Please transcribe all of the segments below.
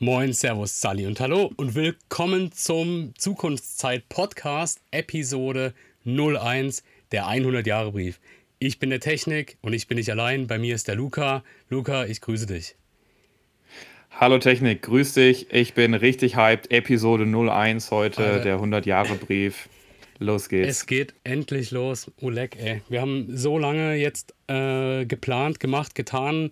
Moin, Servus, Sally und Hallo und willkommen zum Zukunftszeit Podcast Episode 01, der 100 Jahre Brief. Ich bin der Technik und ich bin nicht allein. Bei mir ist der Luca. Luca, ich grüße dich. Hallo Technik, grüß dich. Ich bin richtig hyped. Episode 01 heute, äh, der 100 Jahre Brief. Los geht's. Es geht endlich los. Oleg, ey. Wir haben so lange jetzt äh, geplant, gemacht, getan,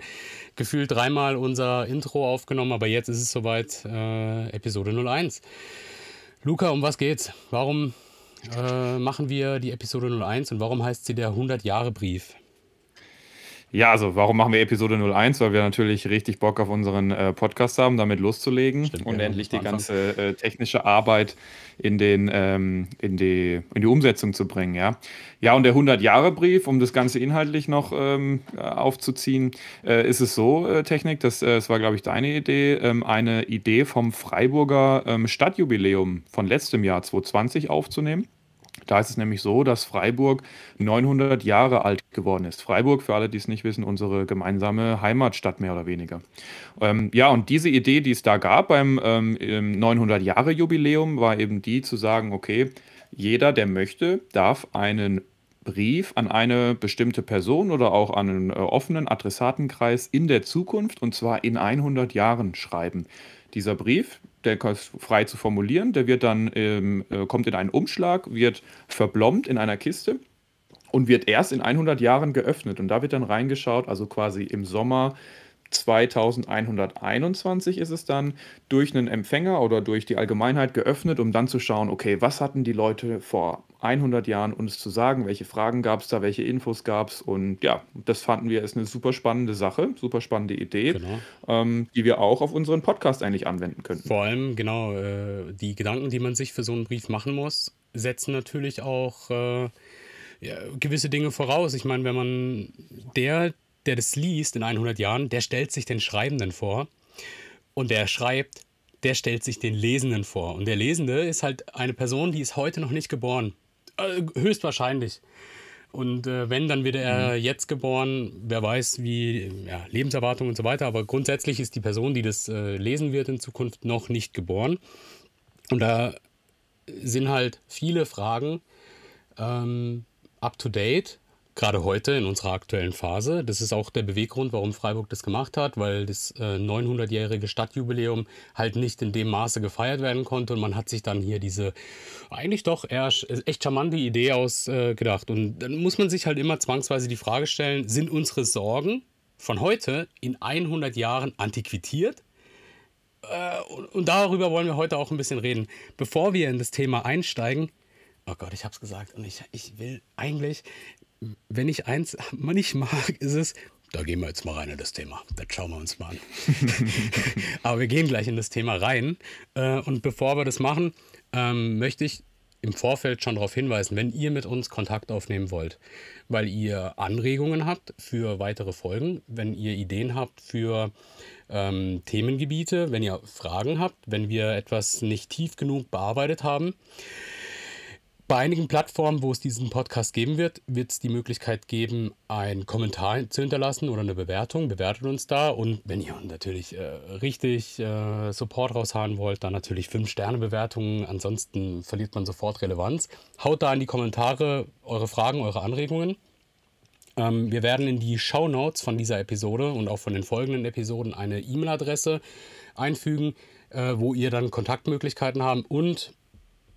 gefühlt dreimal unser Intro aufgenommen, aber jetzt ist es soweit, äh, Episode 01. Luca, um was geht's? Warum äh, machen wir die Episode 01 und warum heißt sie der 100-Jahre-Brief? Ja, also warum machen wir Episode 01? Weil wir natürlich richtig Bock auf unseren äh, Podcast haben, damit loszulegen Stimmt, und ja, endlich die ganze äh, technische Arbeit in, den, ähm, in, die, in die Umsetzung zu bringen. Ja, ja und der 100-Jahre-Brief, um das Ganze inhaltlich noch ähm, aufzuziehen, äh, ist es so, äh, Technik, das, äh, das war, glaube ich, deine Idee, ähm, eine Idee vom Freiburger ähm, Stadtjubiläum von letztem Jahr 2020 aufzunehmen. Da ist es nämlich so, dass Freiburg 900 Jahre alt geworden ist. Freiburg, für alle, die es nicht wissen, unsere gemeinsame Heimatstadt mehr oder weniger. Ähm, ja, und diese Idee, die es da gab beim ähm, 900-Jahre-Jubiläum, war eben die zu sagen, okay, jeder, der möchte, darf einen Brief an eine bestimmte Person oder auch an einen äh, offenen Adressatenkreis in der Zukunft und zwar in 100 Jahren schreiben. Dieser Brief, der ist frei zu formulieren, der wird dann, ähm, äh, kommt in einen Umschlag, wird verblombt in einer Kiste und wird erst in 100 Jahren geöffnet. Und da wird dann reingeschaut, also quasi im Sommer 2121 ist es dann durch einen Empfänger oder durch die Allgemeinheit geöffnet, um dann zu schauen, okay, was hatten die Leute vor 100 Jahren uns zu sagen, welche Fragen gab es da, welche Infos gab es und ja, das fanden wir ist eine super spannende Sache, super spannende Idee, genau. ähm, die wir auch auf unseren Podcast eigentlich anwenden könnten. Vor allem, genau, äh, die Gedanken, die man sich für so einen Brief machen muss, setzen natürlich auch äh, ja, gewisse Dinge voraus. Ich meine, wenn man der, der das liest in 100 Jahren, der stellt sich den Schreibenden vor und der schreibt, der stellt sich den Lesenden vor. Und der Lesende ist halt eine Person, die ist heute noch nicht geboren. Äh, höchstwahrscheinlich. Und äh, wenn, dann wird er mhm. jetzt geboren. Wer weiß, wie ja, Lebenserwartung und so weiter. Aber grundsätzlich ist die Person, die das äh, lesen wird in Zukunft, noch nicht geboren. Und da sind halt viele Fragen ähm, up to date gerade heute in unserer aktuellen Phase. Das ist auch der Beweggrund, warum Freiburg das gemacht hat, weil das äh, 900-jährige Stadtjubiläum halt nicht in dem Maße gefeiert werden konnte und man hat sich dann hier diese eigentlich doch eher echt charmante Idee ausgedacht. Äh, und dann muss man sich halt immer zwangsweise die Frage stellen, sind unsere Sorgen von heute in 100 Jahren antiquiert? Äh, und, und darüber wollen wir heute auch ein bisschen reden. Bevor wir in das Thema einsteigen, Oh Gott, ich hab's gesagt. Und ich, ich will eigentlich, wenn ich eins nicht mag, ist es, da gehen wir jetzt mal rein in das Thema. Das schauen wir uns mal an. Aber wir gehen gleich in das Thema rein. Äh, und bevor wir das machen, ähm, möchte ich im Vorfeld schon darauf hinweisen, wenn ihr mit uns Kontakt aufnehmen wollt, weil ihr Anregungen habt für weitere Folgen, wenn ihr Ideen habt für ähm, Themengebiete, wenn ihr Fragen habt, wenn wir etwas nicht tief genug bearbeitet haben, bei einigen Plattformen, wo es diesen Podcast geben wird, wird es die Möglichkeit geben, einen Kommentar zu hinterlassen oder eine Bewertung. Bewertet uns da und wenn ihr natürlich äh, richtig äh, Support raushauen wollt, dann natürlich 5-Sterne-Bewertungen. Ansonsten verliert man sofort Relevanz. Haut da in die Kommentare eure Fragen, eure Anregungen. Ähm, wir werden in die Show Notes von dieser Episode und auch von den folgenden Episoden eine E-Mail-Adresse einfügen, äh, wo ihr dann Kontaktmöglichkeiten haben und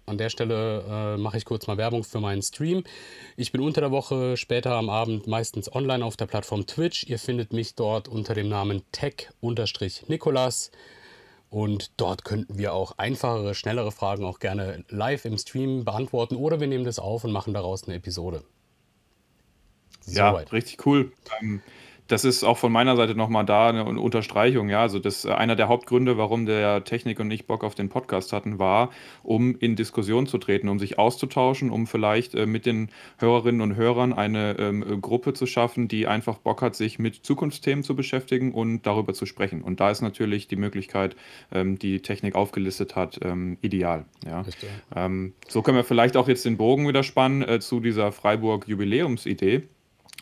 an der Stelle äh, mache ich kurz mal Werbung für meinen Stream. Ich bin unter der Woche, später am Abend meistens online auf der Plattform Twitch. Ihr findet mich dort unter dem Namen tech-nikolas. Und dort könnten wir auch einfachere, schnellere Fragen auch gerne live im Stream beantworten oder wir nehmen das auf und machen daraus eine Episode. Ja, richtig cool. Ähm, das ist auch von meiner Seite nochmal da eine Unterstreichung, ja. Also das äh, einer der Hauptgründe, warum der Technik und ich Bock auf den Podcast hatten, war, um in Diskussion zu treten, um sich auszutauschen, um vielleicht äh, mit den Hörerinnen und Hörern eine ähm, Gruppe zu schaffen, die einfach Bock hat, sich mit Zukunftsthemen zu beschäftigen und darüber zu sprechen. Und da ist natürlich die Möglichkeit, ähm, die Technik aufgelistet hat, ähm, ideal. Ja. Ähm, so können wir vielleicht auch jetzt den Bogen wieder spannen äh, zu dieser Freiburg-Jubiläumsidee.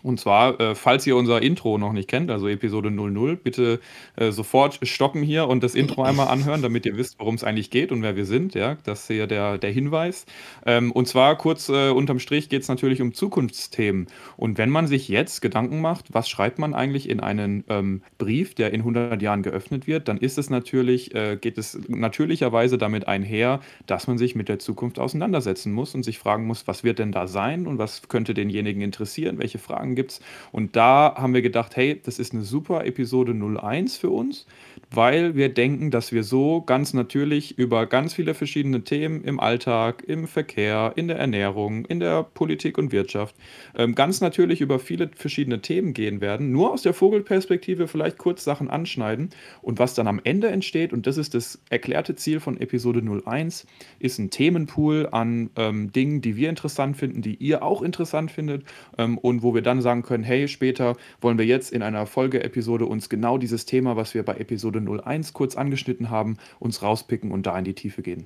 Und zwar, äh, falls ihr unser Intro noch nicht kennt, also Episode 00, bitte äh, sofort stoppen hier und das Intro einmal anhören, damit ihr wisst, worum es eigentlich geht und wer wir sind. Ja, das ist hier der, der Hinweis. Ähm, und zwar kurz äh, unterm Strich geht es natürlich um Zukunftsthemen. Und wenn man sich jetzt Gedanken macht, was schreibt man eigentlich in einen ähm, Brief, der in 100 Jahren geöffnet wird, dann ist es natürlich, äh, geht es natürlicherweise damit einher, dass man sich mit der Zukunft auseinandersetzen muss und sich fragen muss, was wird denn da sein und was könnte denjenigen interessieren, welche Fragen Gibt es. Und da haben wir gedacht, hey, das ist eine super Episode 01 für uns, weil wir denken, dass wir so ganz natürlich über ganz viele verschiedene Themen im Alltag, im Verkehr, in der Ernährung, in der Politik und Wirtschaft, ähm, ganz natürlich über viele verschiedene Themen gehen werden, nur aus der Vogelperspektive vielleicht kurz Sachen anschneiden. Und was dann am Ende entsteht, und das ist das erklärte Ziel von Episode 01, ist ein Themenpool an ähm, Dingen, die wir interessant finden, die ihr auch interessant findet ähm, und wo wir dann sagen können, hey, später wollen wir jetzt in einer Folgeepisode uns genau dieses Thema, was wir bei Episode 01 kurz angeschnitten haben, uns rauspicken und da in die Tiefe gehen.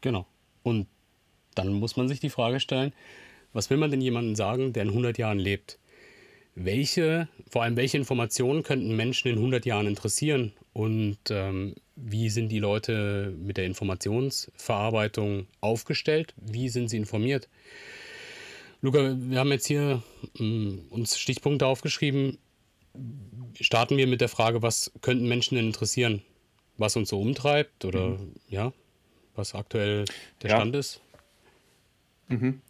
Genau. Und dann muss man sich die Frage stellen, was will man denn jemandem sagen, der in 100 Jahren lebt? Welche, vor allem welche Informationen könnten Menschen in 100 Jahren interessieren? Und ähm, wie sind die Leute mit der Informationsverarbeitung aufgestellt? Wie sind sie informiert? Luca, wir haben jetzt hier ähm, uns Stichpunkte aufgeschrieben. Starten wir mit der Frage, was könnten Menschen denn interessieren? Was uns so umtreibt oder mhm. ja, was aktuell der ja. Stand ist? Mhm.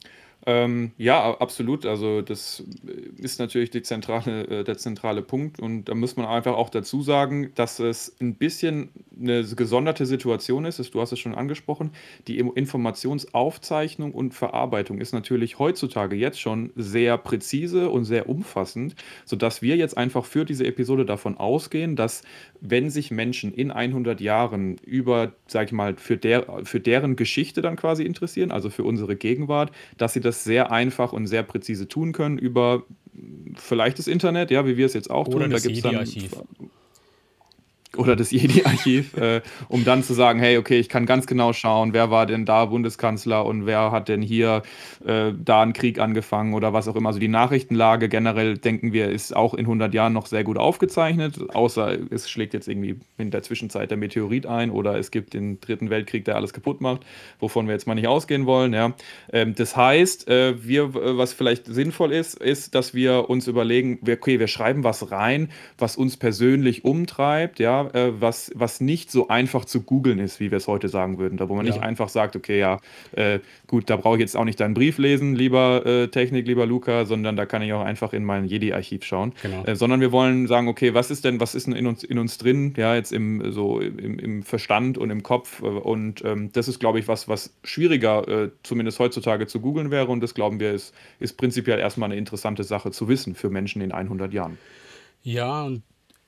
Ähm, ja, absolut. Also das ist natürlich zentrale, äh, der zentrale Punkt. Und da muss man einfach auch dazu sagen, dass es ein bisschen eine gesonderte Situation ist. Du hast es schon angesprochen. Die Informationsaufzeichnung und Verarbeitung ist natürlich heutzutage jetzt schon sehr präzise und sehr umfassend, sodass wir jetzt einfach für diese Episode davon ausgehen, dass wenn sich Menschen in 100 Jahren über, sag ich mal, für, der, für deren Geschichte dann quasi interessieren, also für unsere Gegenwart, dass sie das sehr einfach und sehr präzise tun können über vielleicht das Internet, ja, wie wir es jetzt auch Oder tun. Das da gibt es dann oder das Jedi-Archiv, äh, um dann zu sagen, hey, okay, ich kann ganz genau schauen, wer war denn da Bundeskanzler und wer hat denn hier äh, da einen Krieg angefangen oder was auch immer. Also die Nachrichtenlage generell, denken wir, ist auch in 100 Jahren noch sehr gut aufgezeichnet, außer es schlägt jetzt irgendwie in der Zwischenzeit der Meteorit ein oder es gibt den Dritten Weltkrieg, der alles kaputt macht, wovon wir jetzt mal nicht ausgehen wollen. Ja. Ähm, das heißt, äh, wir, was vielleicht sinnvoll ist, ist, dass wir uns überlegen, okay, wir schreiben was rein, was uns persönlich umtreibt, ja, äh, was, was nicht so einfach zu googeln ist, wie wir es heute sagen würden. Da wo man ja. nicht einfach sagt, okay, ja, äh, gut, da brauche ich jetzt auch nicht deinen Brief lesen, lieber äh, Technik, lieber Luca, sondern da kann ich auch einfach in mein Jedi-Archiv schauen. Genau. Äh, sondern wir wollen sagen, okay, was ist denn, was ist denn in uns, in uns drin, ja, jetzt im, so im, im Verstand und im Kopf. Äh, und ähm, das ist, glaube ich, was, was schwieriger, äh, zumindest heutzutage zu googeln wäre. Und das glauben wir, ist, ist prinzipiell erstmal eine interessante Sache zu wissen für Menschen in 100 Jahren. Ja, und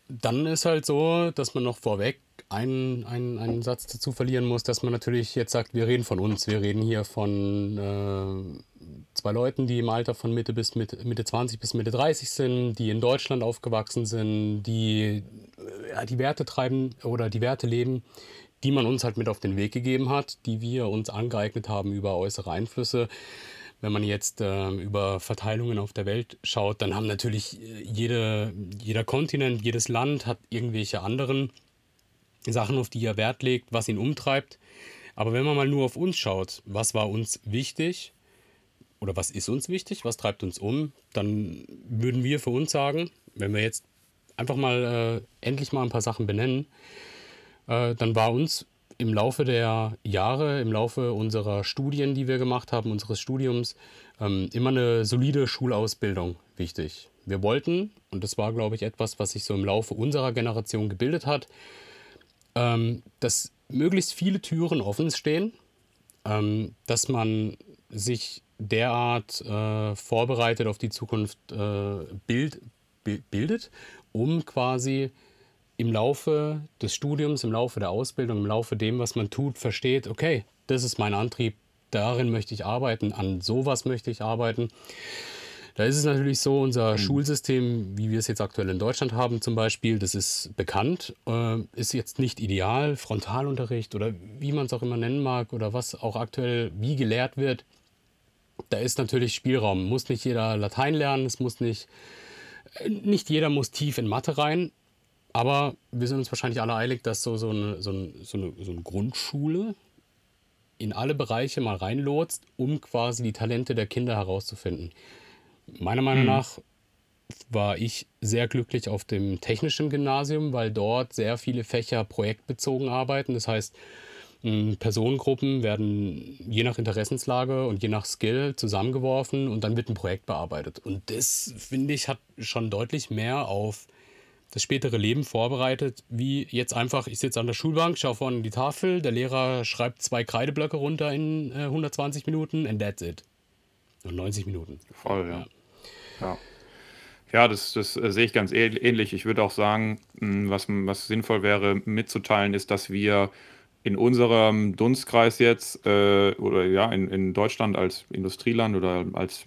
dann ist halt so, dass man noch vorweg einen, einen, einen Satz dazu verlieren muss, dass man natürlich jetzt sagt, wir reden von uns. Wir reden hier von äh, zwei Leuten, die im Alter von Mitte bis Mitte, Mitte 20 bis Mitte 30 sind, die in Deutschland aufgewachsen sind, die äh, die Werte treiben oder die Werte leben, die man uns halt mit auf den Weg gegeben hat, die wir uns angeeignet haben über äußere Einflüsse. Wenn man jetzt äh, über Verteilungen auf der Welt schaut, dann haben natürlich äh, jede, jeder Kontinent, jedes Land hat irgendwelche anderen Sachen, auf die er Wert legt, was ihn umtreibt. Aber wenn man mal nur auf uns schaut, was war uns wichtig oder was ist uns wichtig, was treibt uns um, dann würden wir für uns sagen, wenn wir jetzt einfach mal äh, endlich mal ein paar Sachen benennen, äh, dann war uns im Laufe der Jahre, im Laufe unserer Studien, die wir gemacht haben, unseres Studiums, ähm, immer eine solide Schulausbildung wichtig. Wir wollten, und das war, glaube ich, etwas, was sich so im Laufe unserer Generation gebildet hat, ähm, dass möglichst viele Türen offen stehen, ähm, dass man sich derart äh, vorbereitet auf die Zukunft äh, bild, bildet, um quasi im Laufe des Studiums, im Laufe der Ausbildung, im Laufe dem, was man tut, versteht, okay, das ist mein Antrieb, darin möchte ich arbeiten, an sowas möchte ich arbeiten. Da ist es natürlich so, unser mhm. Schulsystem, wie wir es jetzt aktuell in Deutschland haben zum Beispiel, das ist bekannt, äh, ist jetzt nicht ideal. Frontalunterricht oder wie man es auch immer nennen mag oder was auch aktuell wie gelehrt wird, da ist natürlich Spielraum. Muss nicht jeder Latein lernen, es muss nicht, äh, nicht jeder muss tief in Mathe rein. Aber wir sind uns wahrscheinlich alle eilig, dass so, so, eine, so, eine, so, eine, so eine Grundschule in alle Bereiche mal reinlotst, um quasi die Talente der Kinder herauszufinden. Meiner Meinung mhm. nach war ich sehr glücklich auf dem technischen Gymnasium, weil dort sehr viele Fächer projektbezogen arbeiten. Das heißt, Personengruppen werden je nach Interessenslage und je nach Skill zusammengeworfen und dann wird ein Projekt bearbeitet. Und das, finde ich, hat schon deutlich mehr auf das spätere Leben vorbereitet, wie jetzt einfach, ich sitze an der Schulbank, schaue vorne in die Tafel, der Lehrer schreibt zwei Kreideblöcke runter in äh, 120 Minuten and that's it. Und 90 Minuten. Voll, ja. Ja, ja das, das äh, sehe ich ganz ähnlich. Ich würde auch sagen, mh, was, was sinnvoll wäre mitzuteilen, ist, dass wir in unserem Dunstkreis jetzt äh, oder ja in, in Deutschland als Industrieland oder als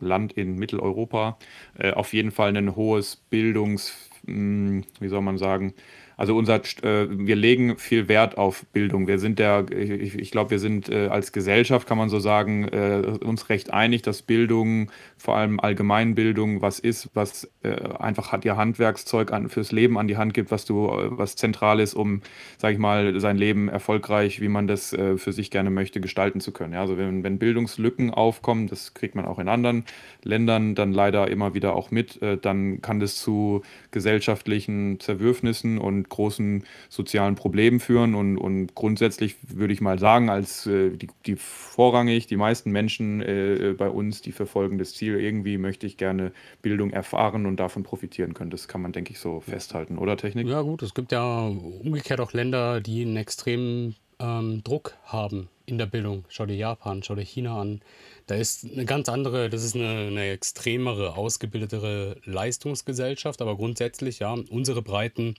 Land in Mitteleuropa äh, auf jeden Fall ein hohes Bildungs, hm, wie soll man sagen, also unser, äh, wir legen viel Wert auf Bildung. Wir sind der, ich, ich glaube, wir sind äh, als Gesellschaft, kann man so sagen, äh, uns recht einig, dass Bildung, vor allem Allgemeinbildung, was ist, was äh, einfach hat ihr Handwerkszeug an, fürs Leben an die Hand gibt, was du, äh, was zentral ist, um, sage ich mal, sein Leben erfolgreich, wie man das äh, für sich gerne möchte, gestalten zu können. Ja, also wenn, wenn Bildungslücken aufkommen, das kriegt man auch in anderen Ländern dann leider immer wieder auch mit, dann kann das zu gesellschaftlichen Zerwürfnissen und großen sozialen Problemen führen. Und, und grundsätzlich würde ich mal sagen, als äh, die, die vorrangig, die meisten Menschen äh, bei uns, die verfolgen das Ziel, irgendwie möchte ich gerne Bildung erfahren und davon profitieren können. Das kann man, denke ich, so festhalten, oder Technik? Ja, gut, es gibt ja umgekehrt auch Länder, die einen extremen ähm, Druck haben in der Bildung. Schau dir Japan, schau dir China an. Da ist eine ganz andere, das ist eine, eine extremere, ausgebildetere Leistungsgesellschaft, aber grundsätzlich, ja, unsere Breiten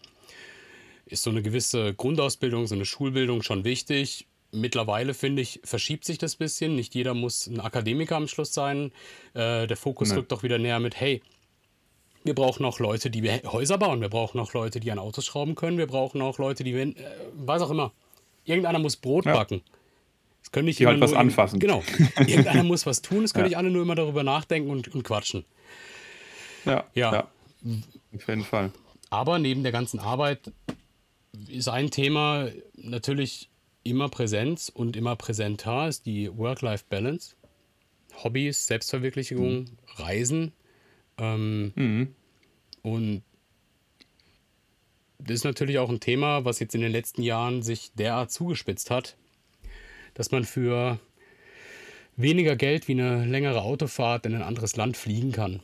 ist so eine gewisse Grundausbildung, so eine Schulbildung schon wichtig. Mittlerweile finde ich, verschiebt sich das ein bisschen. Nicht jeder muss ein Akademiker am Schluss sein. Äh, der Fokus nee. rückt doch wieder näher mit, hey, wir brauchen auch Leute, die Häuser bauen. Wir brauchen auch Leute, die an Autos schrauben können. Wir brauchen auch Leute, die, äh, was auch immer. Irgendeiner muss Brot ja. backen. Es können nicht die halt was anfassen. Genau. Irgendeiner muss was tun. Es können ja. nicht alle nur immer darüber nachdenken und, und quatschen. Ja, ja. ja. Auf jeden Fall. Aber neben der ganzen Arbeit ist ein Thema natürlich immer Präsenz und immer präsenter, ist die Work-Life-Balance. Hobbys, Selbstverwirklichung, mhm. Reisen. Ähm, mhm. Und das ist natürlich auch ein Thema, was jetzt in den letzten Jahren sich derart zugespitzt hat, dass man für weniger Geld wie eine längere Autofahrt in ein anderes Land fliegen kann.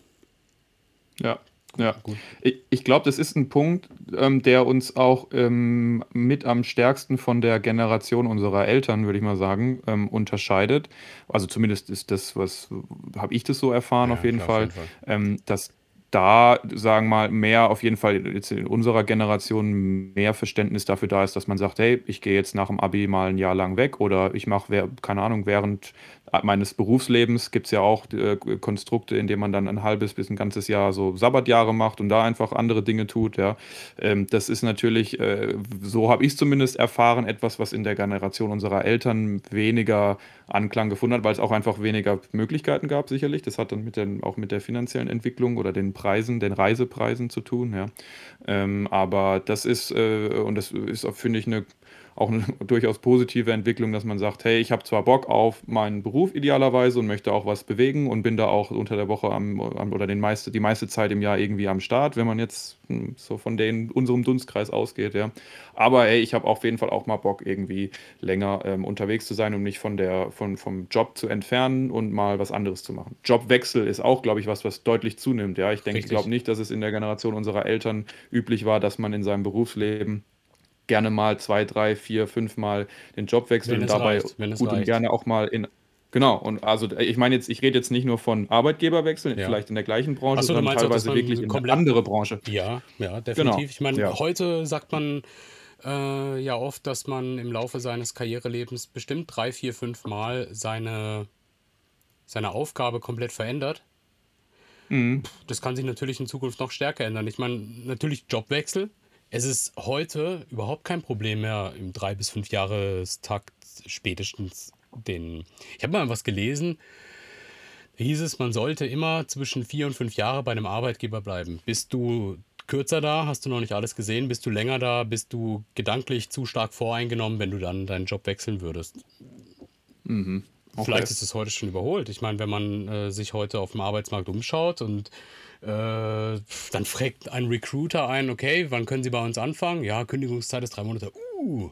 Ja, ja, gut. Ich, ich glaube, das ist ein Punkt, ähm, der uns auch ähm, mit am stärksten von der Generation unserer Eltern, würde ich mal sagen, ähm, unterscheidet. Also zumindest ist das, was habe ich das so erfahren ja, auf jeden klar, Fall, auf jeden Fall. Ähm, dass da, sagen wir mal, mehr auf jeden Fall jetzt in unserer Generation mehr Verständnis dafür da ist, dass man sagt, hey, ich gehe jetzt nach dem Abi mal ein Jahr lang weg oder ich mache, keine Ahnung, während meines Berufslebens gibt es ja auch äh, Konstrukte, in denen man dann ein halbes bis ein ganzes Jahr so Sabbatjahre macht und da einfach andere Dinge tut. Ja. Ähm, das ist natürlich, äh, so habe ich es zumindest erfahren, etwas, was in der Generation unserer Eltern weniger Anklang gefunden hat, weil es auch einfach weniger Möglichkeiten gab, sicherlich. Das hat dann mit den, auch mit der finanziellen Entwicklung oder den Preisen, den Reisepreisen zu tun. Ja. Ähm, aber das ist, äh, und das ist, finde ich, eine auch eine durchaus positive Entwicklung, dass man sagt, hey, ich habe zwar Bock auf meinen Beruf idealerweise und möchte auch was bewegen und bin da auch unter der Woche am, am oder den meiste, die meiste Zeit im Jahr irgendwie am Start, wenn man jetzt hm, so von den, unserem Dunstkreis ausgeht, ja. Aber hey, ich habe auf jeden Fall auch mal Bock, irgendwie länger ähm, unterwegs zu sein, um mich von der, von, vom Job zu entfernen und mal was anderes zu machen. Jobwechsel ist auch, glaube ich, was, was deutlich zunimmt. Ja, ich denke, ich glaube nicht, dass es in der Generation unserer Eltern üblich war, dass man in seinem Berufsleben gerne mal zwei, drei, vier, fünf Mal den Job wechseln und dabei reicht, gut und gerne auch mal in Genau, und also ich meine jetzt, ich rede jetzt nicht nur von Arbeitgeberwechseln, ja. vielleicht in der gleichen Branche, so, sondern teilweise auch, wirklich in eine andere Branche. Ja, ja, definitiv. Genau. Ich meine, ja. heute sagt man äh, ja oft, dass man im Laufe seines Karrierelebens bestimmt drei, vier, fünf Mal seine, seine Aufgabe komplett verändert. Mhm. Das kann sich natürlich in Zukunft noch stärker ändern. Ich meine, natürlich Jobwechsel, es ist heute überhaupt kein Problem mehr, im drei bis fünf Jahrestakt spätestens den. Ich habe mal was gelesen. hieß es, man sollte immer zwischen vier und fünf Jahre bei einem Arbeitgeber bleiben. Bist du kürzer da, hast du noch nicht alles gesehen, bist du länger da, bist du gedanklich zu stark voreingenommen, wenn du dann deinen Job wechseln würdest. Mhm. Okay. Vielleicht ist es heute schon überholt. Ich meine, wenn man äh, sich heute auf dem Arbeitsmarkt umschaut und äh, dann fragt ein Recruiter ein, okay, wann können Sie bei uns anfangen? Ja, Kündigungszeit ist drei Monate. Uh.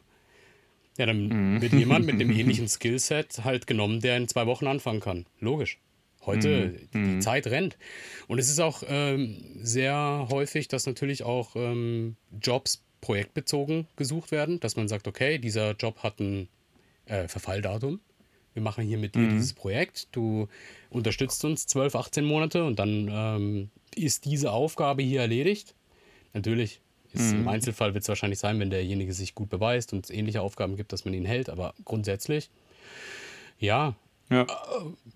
Ja, dann mhm. wird jemand mit einem ähnlichen Skillset halt genommen, der in zwei Wochen anfangen kann. Logisch. Heute, mhm. die mhm. Zeit rennt. Und es ist auch ähm, sehr häufig, dass natürlich auch ähm, Jobs projektbezogen gesucht werden, dass man sagt, okay, dieser Job hat ein äh, Verfalldatum. Wir machen hier mit dir mhm. dieses Projekt. Du unterstützt uns 12, 18 Monate und dann ähm, ist diese Aufgabe hier erledigt. Natürlich, ist, mhm. im Einzelfall wird es wahrscheinlich sein, wenn derjenige sich gut beweist und es ähnliche Aufgaben gibt, dass man ihn hält. Aber grundsätzlich, ja, ja. Äh,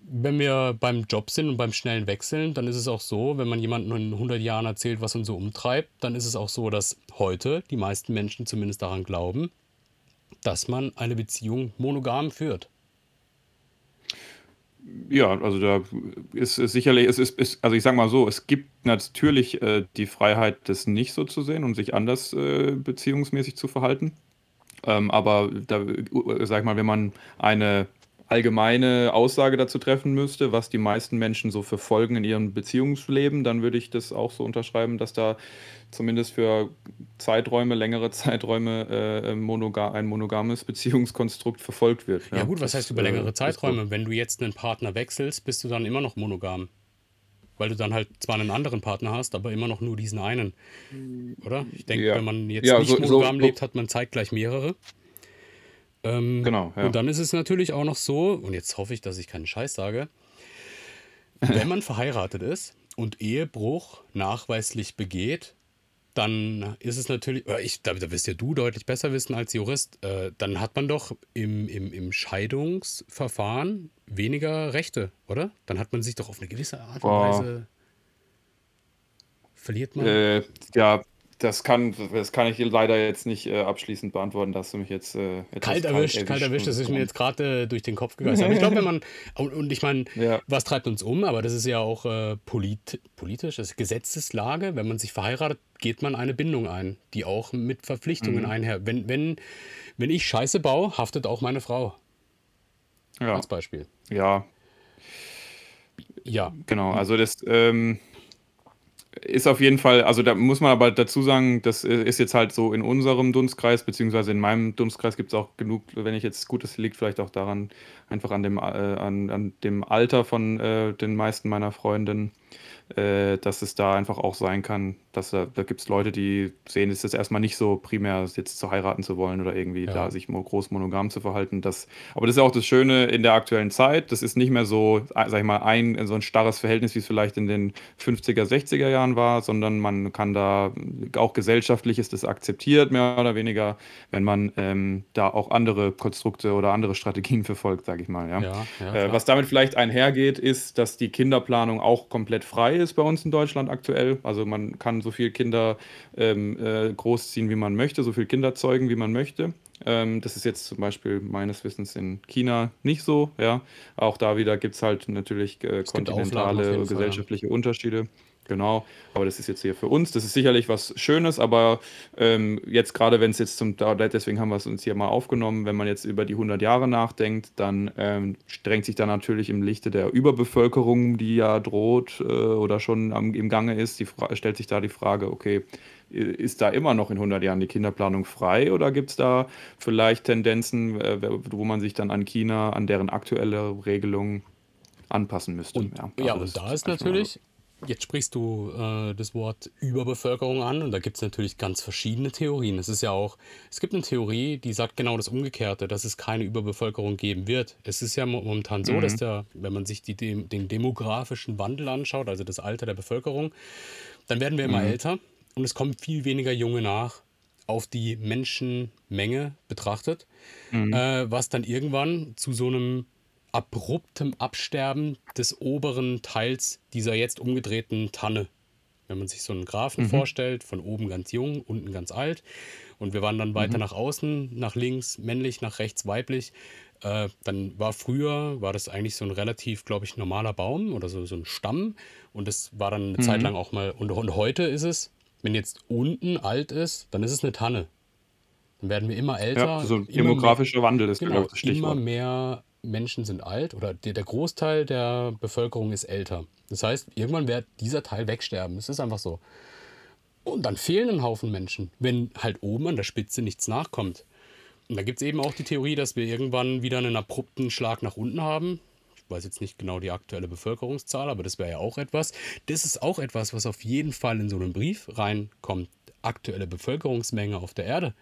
wenn wir beim Job sind und beim schnellen Wechseln, dann ist es auch so, wenn man jemandem in 100 Jahren erzählt, was uns so umtreibt, dann ist es auch so, dass heute die meisten Menschen zumindest daran glauben, dass man eine Beziehung monogam führt. Ja, also da ist es sicherlich, es ist, ist, also ich sage mal so, es gibt natürlich äh, die Freiheit, das nicht so zu sehen und sich anders äh, beziehungsmäßig zu verhalten. Ähm, aber da, sag ich mal, wenn man eine allgemeine Aussage dazu treffen müsste, was die meisten Menschen so für Folgen in ihrem Beziehungsleben, dann würde ich das auch so unterschreiben, dass da zumindest für Zeiträume, längere Zeiträume äh, monoga ein monogames Beziehungskonstrukt verfolgt wird. Ja, ja gut, was heißt über längere äh, Zeiträume? Wenn du jetzt einen Partner wechselst, bist du dann immer noch monogam. Weil du dann halt zwar einen anderen Partner hast, aber immer noch nur diesen einen. Oder? Ich denke, ja. wenn man jetzt ja, nicht so, monogam so, lebt, hat man zeitgleich mehrere. Ähm, genau. Ja. Und dann ist es natürlich auch noch so, und jetzt hoffe ich, dass ich keinen Scheiß sage, wenn man verheiratet ist und Ehebruch nachweislich begeht, dann ist es natürlich, ich, da, da wirst ja du deutlich besser wissen als Jurist, äh, dann hat man doch im, im, im Scheidungsverfahren weniger Rechte, oder? Dann hat man sich doch auf eine gewisse Art und Weise. Verliert man? Äh, ja, das kann, das kann ich leider jetzt nicht äh, abschließend beantworten, dass du mich jetzt äh, kalt erwischt, kalt erwischt, das ist mir jetzt gerade äh, durch den Kopf gegangen. Aber ich glaube, wenn man, und, und ich meine, ja. was treibt uns um, aber das ist ja auch äh, polit, politisch, das ist Gesetzeslage, wenn man sich verheiratet, geht man eine Bindung ein, die auch mit Verpflichtungen mhm. einher. Wenn, wenn, wenn ich Scheiße baue, haftet auch meine Frau. Ja. Als Beispiel. Ja. Ja. Genau, also das, ähm, ist auf jeden Fall, also da muss man aber dazu sagen, das ist jetzt halt so in unserem Dunstkreis, beziehungsweise in meinem Dunstkreis gibt es auch genug, wenn ich jetzt gut, das liegt vielleicht auch daran, einfach an dem, äh, an, an dem Alter von äh, den meisten meiner Freundinnen, äh, dass es da einfach auch sein kann, dass da, da gibt es Leute, die sehen es jetzt erstmal nicht so primär, jetzt zu heiraten zu wollen oder irgendwie ja. da sich groß monogam zu verhalten. Das, aber das ist auch das Schöne in der aktuellen Zeit. Das ist nicht mehr so, sag ich mal, ein so ein starres Verhältnis, wie es vielleicht in den 50er, 60er Jahren war, sondern man kann da auch gesellschaftlich ist das akzeptiert, mehr oder weniger, wenn man ähm, da auch andere Konstrukte oder andere Strategien verfolgt, sage ich mal. Ja? Ja, ja, äh, was damit vielleicht einhergeht, ist, dass die Kinderplanung auch komplett frei ist bei uns in Deutschland aktuell. Also man kann so viele Kinder ähm, äh, großziehen, wie man möchte, so viele Kinder zeugen, wie man möchte. Ähm, das ist jetzt zum Beispiel meines Wissens in China nicht so. Ja, auch da wieder gibt es halt natürlich äh, kontinentale gesellschaftliche Fall, ja. Unterschiede. Genau, aber das ist jetzt hier für uns. Das ist sicherlich was Schönes, aber ähm, jetzt gerade, wenn es jetzt zum, deswegen haben wir es uns hier mal aufgenommen, wenn man jetzt über die 100 Jahre nachdenkt, dann ähm, drängt sich da natürlich im Lichte der Überbevölkerung, die ja droht äh, oder schon am, im Gange ist, die, stellt sich da die Frage, okay, ist da immer noch in 100 Jahren die Kinderplanung frei oder gibt es da vielleicht Tendenzen, äh, wo man sich dann an China, an deren aktuelle Regelung anpassen müsste? Und, ja, ja und da ist natürlich Jetzt sprichst du äh, das Wort Überbevölkerung an und da gibt es natürlich ganz verschiedene Theorien. Es ist ja auch, es gibt eine Theorie, die sagt genau das Umgekehrte, dass es keine Überbevölkerung geben wird. Es ist ja momentan so, mhm. dass der, wenn man sich die, den demografischen Wandel anschaut, also das Alter der Bevölkerung, dann werden wir immer mhm. älter und es kommen viel weniger Junge nach auf die Menschenmenge betrachtet, mhm. äh, was dann irgendwann zu so einem abruptem Absterben des oberen Teils dieser jetzt umgedrehten Tanne. Wenn man sich so einen Graphen mhm. vorstellt, von oben ganz jung, unten ganz alt. Und wir waren dann weiter mhm. nach außen, nach links männlich, nach rechts weiblich. Äh, dann war früher, war das eigentlich so ein relativ, glaube ich, normaler Baum oder so, so ein Stamm. Und das war dann eine mhm. Zeit lang auch mal. Und, und heute ist es, wenn jetzt unten alt ist, dann ist es eine Tanne. Dann werden wir immer älter. Ja, so ein demografischer Wandel ist genau, das Stichwort. Immer mehr Menschen sind alt oder der, Großteil der Bevölkerung ist älter. Das heißt, irgendwann wird dieser Teil wegsterben. Das ist einfach so. Und dann fehlen ein Haufen Menschen, wenn halt oben an der Spitze nichts nachkommt. Und da gibt es eben auch die Theorie, dass wir irgendwann wieder einen abrupten Schlag nach unten haben. Ich weiß jetzt nicht genau die aktuelle Bevölkerungszahl, aber das wäre ja auch etwas. Das ist auch etwas, was auf jeden Fall in so einen Brief reinkommt. Aktuelle Bevölkerungsmenge auf der Erde.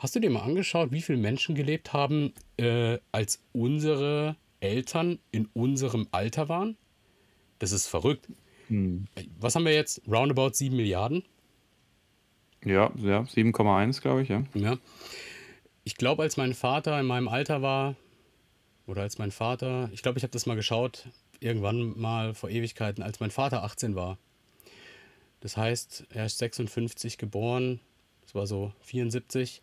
Hast du dir mal angeschaut, wie viele Menschen gelebt haben, äh, als unsere Eltern in unserem Alter waren? Das ist verrückt. Hm. Was haben wir jetzt? Roundabout 7 Milliarden? Ja, ja 7,1 glaube ich, ja. ja. Ich glaube, als mein Vater in meinem Alter war, oder als mein Vater, ich glaube, ich habe das mal geschaut, irgendwann mal vor Ewigkeiten, als mein Vater 18 war. Das heißt, er ist 56 geboren, das war so 74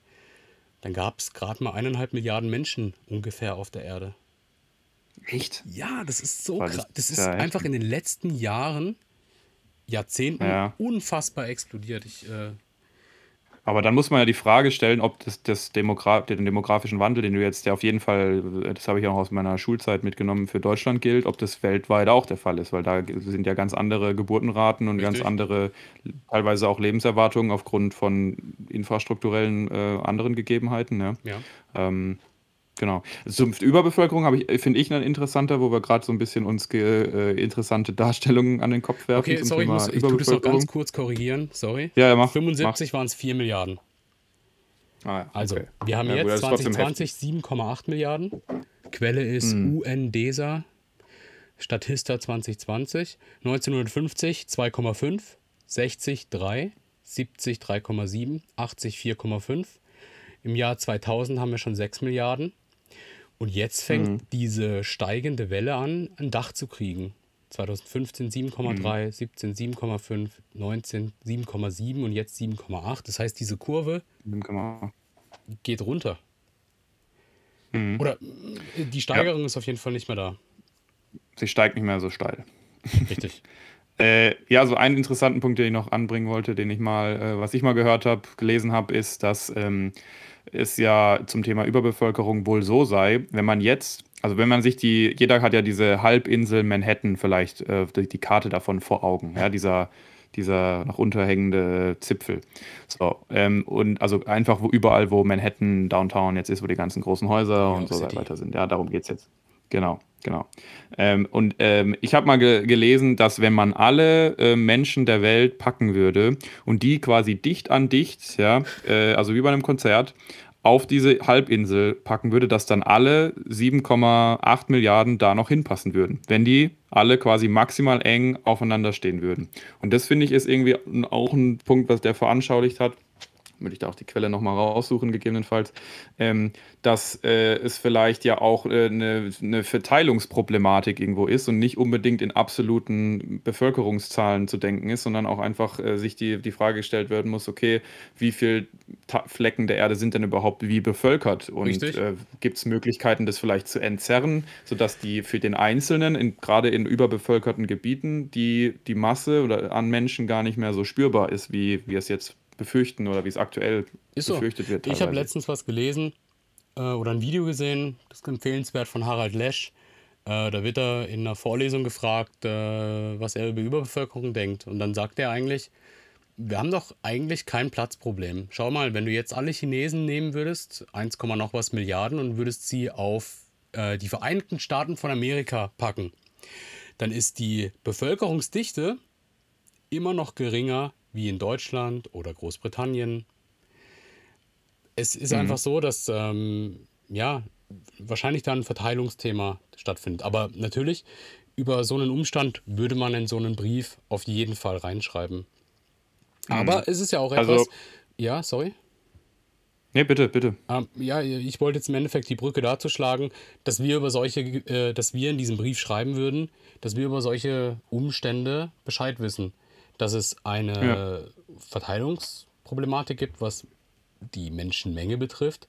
dann gab es gerade mal eineinhalb Milliarden Menschen ungefähr auf der Erde. Echt? Ja, das ist so krass. Das ist einfach in den letzten Jahren, Jahrzehnten ja. unfassbar explodiert. Ich äh, aber dann muss man ja die Frage stellen, ob das, das Demogra den demografischen Wandel, den du jetzt ja auf jeden Fall, das habe ich auch aus meiner Schulzeit mitgenommen, für Deutschland gilt, ob das weltweit auch der Fall ist, weil da sind ja ganz andere Geburtenraten und Richtig. ganz andere, teilweise auch Lebenserwartungen aufgrund von infrastrukturellen äh, anderen Gegebenheiten. Ja. ja. Ähm, Genau. Zum Überbevölkerung ich, finde ich, ein interessanter, wo wir gerade so ein bisschen uns äh, interessante Darstellungen an den Kopf werfen. Okay, sorry, ich, muss, ich tue das noch ganz kurz korrigieren. Sorry. Ja, ja mach. 75 waren es 4 Milliarden. Ah, ja, also, okay. wir haben ja, jetzt gut, 2020 7,8 Milliarden. Quelle ist hm. UNDESA, Statista 2020. 1950 2,5, 60 3, 70 3,7, 80 4,5. Im Jahr 2000 haben wir schon 6 Milliarden. Und jetzt fängt mhm. diese steigende Welle an, ein Dach zu kriegen. 2015 7,3, mhm. 17 7,5, 19 7,7 und jetzt 7,8. Das heißt, diese Kurve 7, geht runter. Mhm. Oder äh, die Steigerung ja. ist auf jeden Fall nicht mehr da. Sie steigt nicht mehr so steil. Richtig. äh, ja, so einen interessanten Punkt, den ich noch anbringen wollte, den ich mal, äh, was ich mal gehört habe, gelesen habe, ist, dass ähm, es ja zum Thema Überbevölkerung wohl so sei, wenn man jetzt, also wenn man sich die, jeder hat ja diese Halbinsel Manhattan vielleicht, äh, die, die Karte davon vor Augen, ja, dieser, dieser nach unterhängende Zipfel. So, ähm, und also einfach wo überall, wo Manhattan Downtown jetzt ist, wo die ganzen großen Häuser und so weiter sind. Ja, darum geht es jetzt. Genau, genau. Ähm, und ähm, ich habe mal ge gelesen, dass wenn man alle äh, Menschen der Welt packen würde und die quasi dicht an dicht, ja, äh, also wie bei einem Konzert, auf diese Halbinsel packen würde, dass dann alle 7,8 Milliarden da noch hinpassen würden, wenn die alle quasi maximal eng aufeinander stehen würden. Und das finde ich ist irgendwie auch ein Punkt, was der veranschaulicht hat, würde ich da auch die Quelle nochmal raussuchen, gegebenenfalls, ähm, dass äh, es vielleicht ja auch äh, eine, eine Verteilungsproblematik irgendwo ist und nicht unbedingt in absoluten Bevölkerungszahlen zu denken ist, sondern auch einfach äh, sich die, die Frage gestellt werden muss, okay, wie viele Flecken der Erde sind denn überhaupt wie bevölkert? Und äh, gibt es Möglichkeiten, das vielleicht zu entzerren, sodass die für den Einzelnen, in, gerade in überbevölkerten Gebieten, die, die Masse oder an Menschen gar nicht mehr so spürbar ist, wie wir es jetzt befürchten oder wie es aktuell ist befürchtet so. wird. Teilweise. Ich habe letztens was gelesen äh, oder ein Video gesehen, das ist empfehlenswert von Harald Lesch. Äh, da wird er in einer Vorlesung gefragt, äh, was er über Überbevölkerung denkt. Und dann sagt er eigentlich, wir haben doch eigentlich kein Platzproblem. Schau mal, wenn du jetzt alle Chinesen nehmen würdest, 1, noch was Milliarden, und würdest sie auf äh, die Vereinigten Staaten von Amerika packen, dann ist die Bevölkerungsdichte immer noch geringer wie in Deutschland oder Großbritannien. Es ist mhm. einfach so, dass ähm, ja wahrscheinlich da ein Verteilungsthema stattfindet. Aber natürlich, über so einen Umstand würde man in so einen Brief auf jeden Fall reinschreiben. Aber mhm. es ist ja auch etwas. Also, ja, sorry. Nee, bitte, bitte. Ähm, ja, ich wollte jetzt im Endeffekt die Brücke dazu schlagen, dass wir über solche, äh, dass wir in diesem Brief schreiben würden, dass wir über solche Umstände Bescheid wissen dass es eine ja. Verteilungsproblematik gibt, was die Menschenmenge betrifft,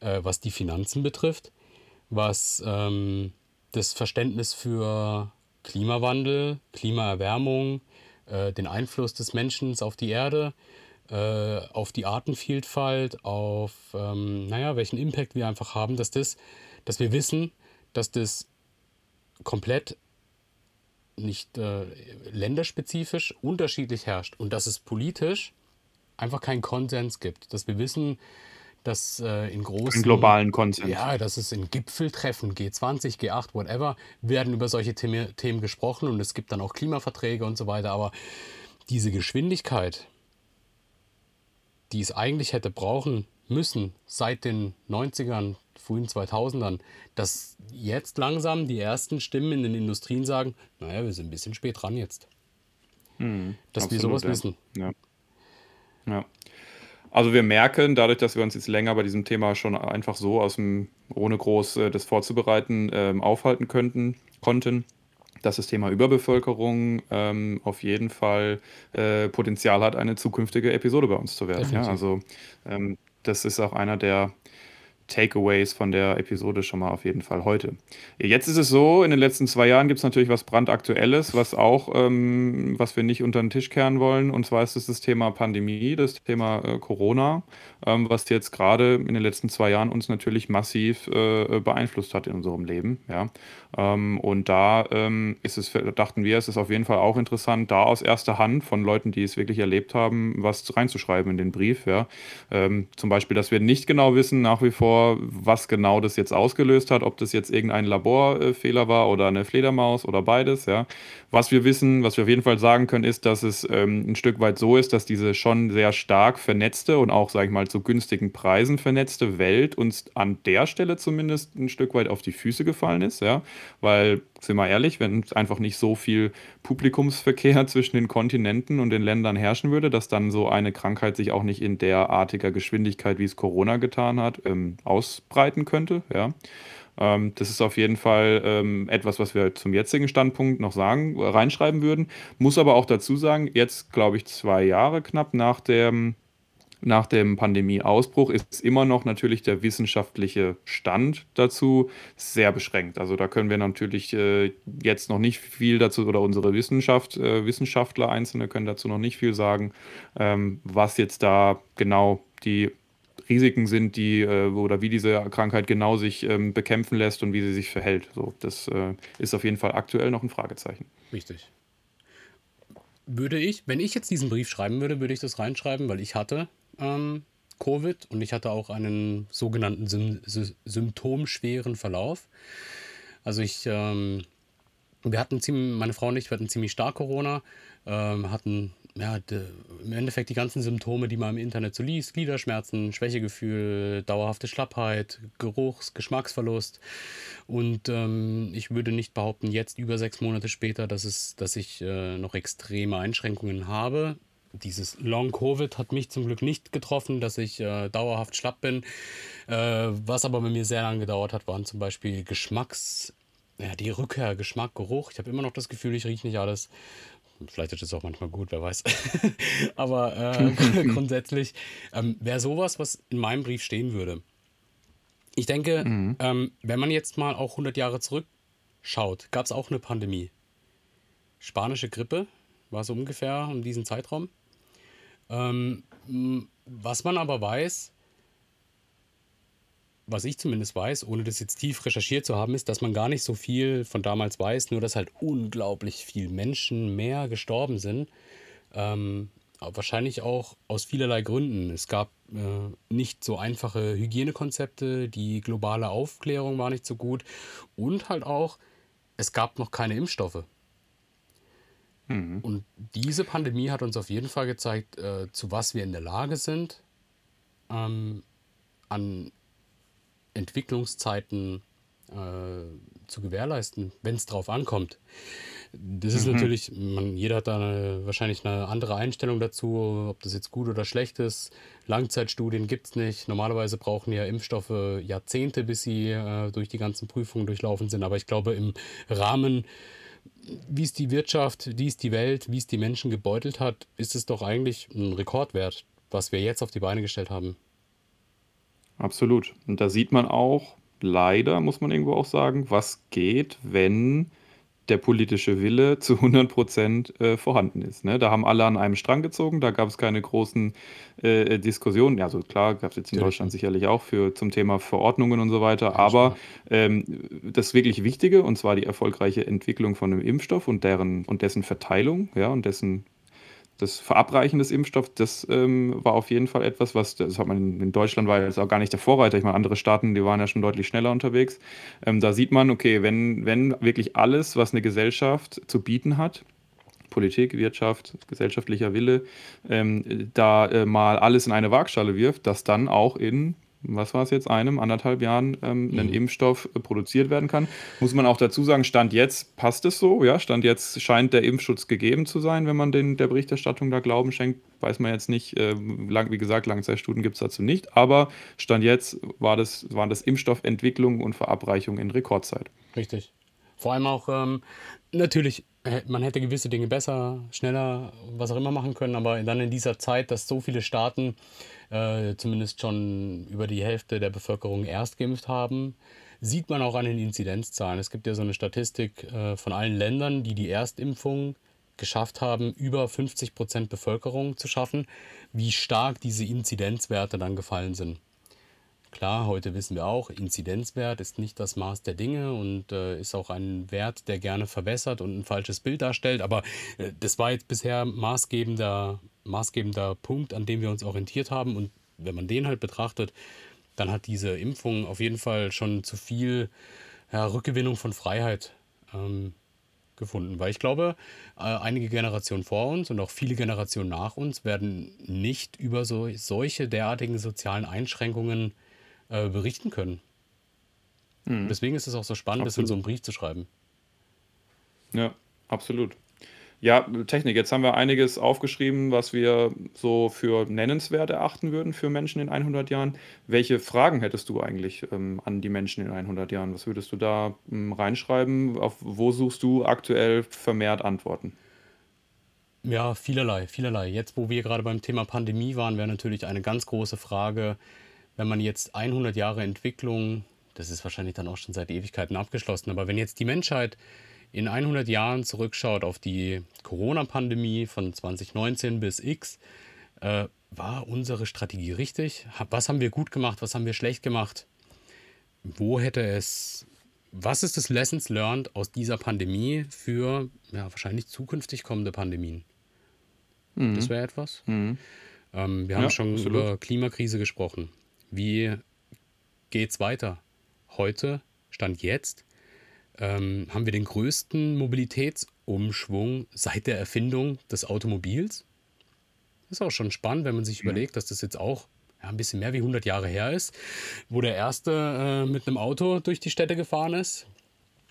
äh, was die Finanzen betrifft, was ähm, das Verständnis für Klimawandel, Klimaerwärmung, äh, den Einfluss des Menschen auf die Erde, äh, auf die Artenvielfalt, auf ähm, naja, welchen Impact wir einfach haben, dass das, dass wir wissen, dass das komplett nicht äh, länderspezifisch unterschiedlich herrscht und dass es politisch einfach keinen Konsens gibt. Dass wir wissen, dass äh, in großen. Einen globalen Konsens. Ja, dass es in Gipfeltreffen, G20, G8, whatever, werden über solche Themen, Themen gesprochen und es gibt dann auch Klimaverträge und so weiter. Aber diese Geschwindigkeit, die es eigentlich hätte brauchen müssen seit den 90ern, frühen 2000ern, dass jetzt langsam die ersten Stimmen in den Industrien sagen, naja, wir sind ein bisschen spät dran jetzt. Hm, dass absolut, wir sowas ja. wissen. Ja. ja. Also wir merken, dadurch, dass wir uns jetzt länger bei diesem Thema schon einfach so aus dem, ohne groß äh, das vorzubereiten, ähm, aufhalten könnten, konnten, dass das Thema Überbevölkerung ähm, auf jeden Fall äh, Potenzial hat, eine zukünftige Episode bei uns zu werden. Ja, also ähm, das ist auch einer der Takeaways von der Episode schon mal auf jeden Fall heute. Jetzt ist es so, in den letzten zwei Jahren gibt es natürlich was brandaktuelles, was auch, ähm, was wir nicht unter den Tisch kehren wollen. Und zwar ist es das Thema Pandemie, das Thema äh, Corona, ähm, was jetzt gerade in den letzten zwei Jahren uns natürlich massiv äh, beeinflusst hat in unserem Leben. Ja. Ähm, und da ähm, ist es, dachten wir, es ist auf jeden Fall auch interessant, da aus erster Hand von Leuten, die es wirklich erlebt haben, was reinzuschreiben in den Brief. Ja. Ähm, zum Beispiel, dass wir nicht genau wissen nach wie vor, was genau das jetzt ausgelöst hat, ob das jetzt irgendein Laborfehler war oder eine Fledermaus oder beides. Ja. Was wir wissen, was wir auf jeden Fall sagen können, ist, dass es ähm, ein Stück weit so ist, dass diese schon sehr stark vernetzte und auch, sage ich mal, zu günstigen Preisen vernetzte Welt uns an der Stelle zumindest ein Stück weit auf die Füße gefallen ist. Ja. Weil, sind wir ehrlich, wenn einfach nicht so viel Publikumsverkehr zwischen den Kontinenten und den Ländern herrschen würde, dass dann so eine Krankheit sich auch nicht in derartiger Geschwindigkeit, wie es Corona getan hat, ähm, ausbreiten könnte. Ja. Ähm, das ist auf jeden Fall ähm, etwas, was wir zum jetzigen Standpunkt noch sagen, äh, reinschreiben würden. Muss aber auch dazu sagen, jetzt glaube ich zwei Jahre knapp nach dem, nach dem Pandemieausbruch ist immer noch natürlich der wissenschaftliche Stand dazu sehr beschränkt. Also da können wir natürlich äh, jetzt noch nicht viel dazu oder unsere Wissenschaft, äh, Wissenschaftler einzelne können dazu noch nicht viel sagen, ähm, was jetzt da genau die Risiken sind, die äh, oder wie diese Krankheit genau sich ähm, bekämpfen lässt und wie sie sich verhält. So, das äh, ist auf jeden Fall aktuell noch ein Fragezeichen. Richtig. Würde ich, wenn ich jetzt diesen Brief schreiben würde, würde ich das reinschreiben, weil ich hatte ähm, Covid und ich hatte auch einen sogenannten Sym symptomschweren Verlauf. Also ich, ähm, wir hatten ziemlich, meine Frau und ich, wir hatten ziemlich stark Corona, ähm, hatten ja, de, im Endeffekt die ganzen Symptome, die man im Internet so liest, Gliederschmerzen, Schwächegefühl, dauerhafte Schlappheit, Geruchs-, Geschmacksverlust. Und ähm, ich würde nicht behaupten, jetzt über sechs Monate später, dass, es, dass ich äh, noch extreme Einschränkungen habe. Dieses Long-Covid hat mich zum Glück nicht getroffen, dass ich äh, dauerhaft schlapp bin. Äh, was aber bei mir sehr lange gedauert hat, waren zum Beispiel Geschmacks- ja, die Rückkehr, Geschmack, Geruch. Ich habe immer noch das Gefühl, ich rieche nicht alles. Vielleicht ist es auch manchmal gut, wer weiß. Aber äh, grundsätzlich ähm, wäre sowas, was in meinem Brief stehen würde. Ich denke, mhm. ähm, wenn man jetzt mal auch 100 Jahre zurückschaut, gab es auch eine Pandemie. Spanische Grippe war so ungefähr um diesen Zeitraum. Ähm, was man aber weiß, was ich zumindest weiß, ohne das jetzt tief recherchiert zu haben, ist, dass man gar nicht so viel von damals weiß, nur dass halt unglaublich viel Menschen mehr gestorben sind. Ähm, wahrscheinlich auch aus vielerlei Gründen. Es gab äh, nicht so einfache Hygienekonzepte, die globale Aufklärung war nicht so gut und halt auch, es gab noch keine Impfstoffe. Mhm. Und diese Pandemie hat uns auf jeden Fall gezeigt, äh, zu was wir in der Lage sind, ähm, an Entwicklungszeiten äh, zu gewährleisten, wenn es drauf ankommt. Das ist mhm. natürlich, man, jeder hat da eine, wahrscheinlich eine andere Einstellung dazu, ob das jetzt gut oder schlecht ist. Langzeitstudien gibt es nicht. Normalerweise brauchen ja Impfstoffe Jahrzehnte, bis sie äh, durch die ganzen Prüfungen durchlaufen sind. Aber ich glaube, im Rahmen, wie es die Wirtschaft, wie es die Welt, wie es die Menschen gebeutelt hat, ist es doch eigentlich ein Rekordwert, was wir jetzt auf die Beine gestellt haben. Absolut. Und da sieht man auch, leider, muss man irgendwo auch sagen, was geht, wenn der politische Wille zu 100 Prozent äh, vorhanden ist. Ne? Da haben alle an einem Strang gezogen, da gab es keine großen äh, Diskussionen. Ja, so klar, gab es jetzt in Natürlich. Deutschland sicherlich auch für, zum Thema Verordnungen und so weiter. Ja, aber ähm, das wirklich Wichtige, und zwar die erfolgreiche Entwicklung von einem Impfstoff und, deren, und dessen Verteilung ja, und dessen das Verabreichen des Impfstoffs, das ähm, war auf jeden Fall etwas, was, das hat man in Deutschland war jetzt auch gar nicht der Vorreiter. Ich meine, andere Staaten, die waren ja schon deutlich schneller unterwegs. Ähm, da sieht man, okay, wenn, wenn wirklich alles, was eine Gesellschaft zu bieten hat, Politik, Wirtschaft, gesellschaftlicher Wille, ähm, da äh, mal alles in eine Waagschale wirft, dass dann auch in was war es jetzt, einem, anderthalb Jahren ähm, ein mhm. Impfstoff äh, produziert werden kann. Muss man auch dazu sagen, Stand jetzt passt es so, ja, Stand jetzt scheint der Impfschutz gegeben zu sein, wenn man den, der Berichterstattung da Glauben schenkt, weiß man jetzt nicht, äh, lang, wie gesagt, Langzeitstudien gibt es dazu nicht, aber Stand jetzt war das, waren das Impfstoffentwicklung und Verabreichung in Rekordzeit. Richtig. Vor allem auch, ähm, natürlich, man hätte gewisse Dinge besser, schneller, was auch immer machen können, aber dann in dieser Zeit, dass so viele Staaten äh, zumindest schon über die Hälfte der Bevölkerung erst geimpft haben, sieht man auch an den Inzidenzzahlen. Es gibt ja so eine Statistik äh, von allen Ländern, die die Erstimpfung geschafft haben, über 50 Prozent Bevölkerung zu schaffen, wie stark diese Inzidenzwerte dann gefallen sind. Klar, heute wissen wir auch, Inzidenzwert ist nicht das Maß der Dinge und äh, ist auch ein Wert, der gerne verbessert und ein falsches Bild darstellt. Aber äh, das war jetzt bisher maßgebender maßgebender Punkt, an dem wir uns orientiert haben. Und wenn man den halt betrachtet, dann hat diese Impfung auf jeden Fall schon zu viel ja, Rückgewinnung von Freiheit ähm, gefunden. Weil ich glaube, äh, einige Generationen vor uns und auch viele Generationen nach uns werden nicht über so, solche derartigen sozialen Einschränkungen äh, berichten können. Mhm. Deswegen ist es auch so spannend, absolut. das in so einem Brief zu schreiben. Ja, absolut. Ja, Technik. Jetzt haben wir einiges aufgeschrieben, was wir so für nennenswert erachten würden für Menschen in 100 Jahren. Welche Fragen hättest du eigentlich ähm, an die Menschen in 100 Jahren? Was würdest du da ähm, reinschreiben? Auf wo suchst du aktuell vermehrt Antworten? Ja, vielerlei, vielerlei. Jetzt, wo wir gerade beim Thema Pandemie waren, wäre natürlich eine ganz große Frage, wenn man jetzt 100 Jahre Entwicklung, das ist wahrscheinlich dann auch schon seit Ewigkeiten abgeschlossen, aber wenn jetzt die Menschheit in 100 Jahren zurückschaut auf die Corona-Pandemie von 2019 bis X, äh, war unsere Strategie richtig? Was haben wir gut gemacht? Was haben wir schlecht gemacht? Wo hätte es, was ist das Lessons learned aus dieser Pandemie für ja, wahrscheinlich zukünftig kommende Pandemien? Mhm. Das wäre etwas. Mhm. Ähm, wir haben ja, schon absolut. über Klimakrise gesprochen. Wie geht's weiter? Heute, Stand jetzt, ähm, haben wir den größten Mobilitätsumschwung seit der Erfindung des Automobils. Das ist auch schon spannend, wenn man sich überlegt, dass das jetzt auch ja, ein bisschen mehr wie 100 Jahre her ist, wo der erste äh, mit einem Auto durch die Städte gefahren ist.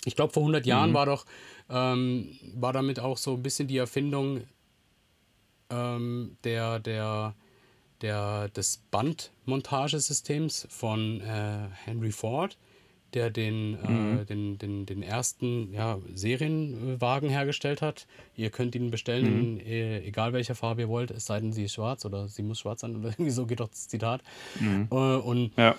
Ich glaube, vor 100 Jahren mhm. war doch ähm, war damit auch so ein bisschen die Erfindung ähm, der, der, der, des Bandmontagesystems von äh, Henry Ford der den, äh, mhm. äh, den, den, den ersten ja, Serienwagen hergestellt hat. Ihr könnt ihn bestellen, mhm. in, äh, egal welcher Farbe ihr wollt, es sei denn, sie ist schwarz oder sie muss schwarz sein oder irgendwie so geht doch das Zitat. Mhm. Äh, und ja.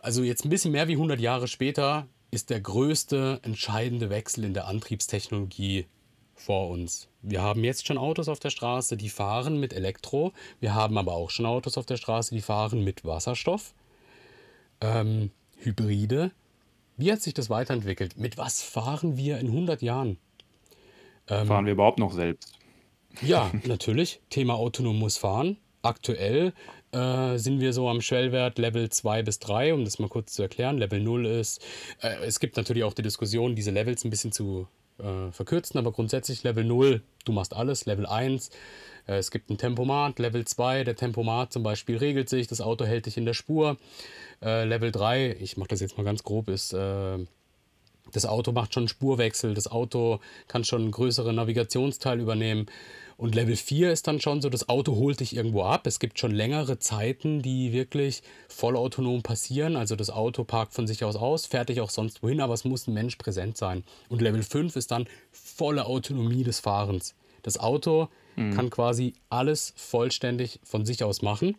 also jetzt ein bisschen mehr wie 100 Jahre später ist der größte entscheidende Wechsel in der Antriebstechnologie vor uns. Wir haben jetzt schon Autos auf der Straße, die fahren mit Elektro. Wir haben aber auch schon Autos auf der Straße, die fahren mit Wasserstoff. Ähm, Hybride. Wie hat sich das weiterentwickelt? Mit was fahren wir in 100 Jahren? Ähm, fahren wir überhaupt noch selbst? Ja, natürlich. Thema autonomes Fahren. Aktuell äh, sind wir so am Schwellwert Level 2 bis 3, um das mal kurz zu erklären. Level 0 ist, äh, es gibt natürlich auch die Diskussion, diese Levels ein bisschen zu äh, verkürzen, aber grundsätzlich Level 0, du machst alles. Level 1, äh, es gibt ein Tempomat. Level 2, der Tempomat zum Beispiel regelt sich, das Auto hält dich in der Spur. Äh, Level 3, ich mache das jetzt mal ganz grob, ist, äh, das Auto macht schon Spurwechsel, das Auto kann schon einen größeren Navigationsteil übernehmen. Und Level 4 ist dann schon so, das Auto holt dich irgendwo ab. Es gibt schon längere Zeiten, die wirklich vollautonom passieren. Also das Auto parkt von sich aus aus, fährt dich auch sonst wohin, aber es muss ein Mensch präsent sein. Und Level 5 ist dann volle Autonomie des Fahrens. Das Auto mhm. kann quasi alles vollständig von sich aus machen.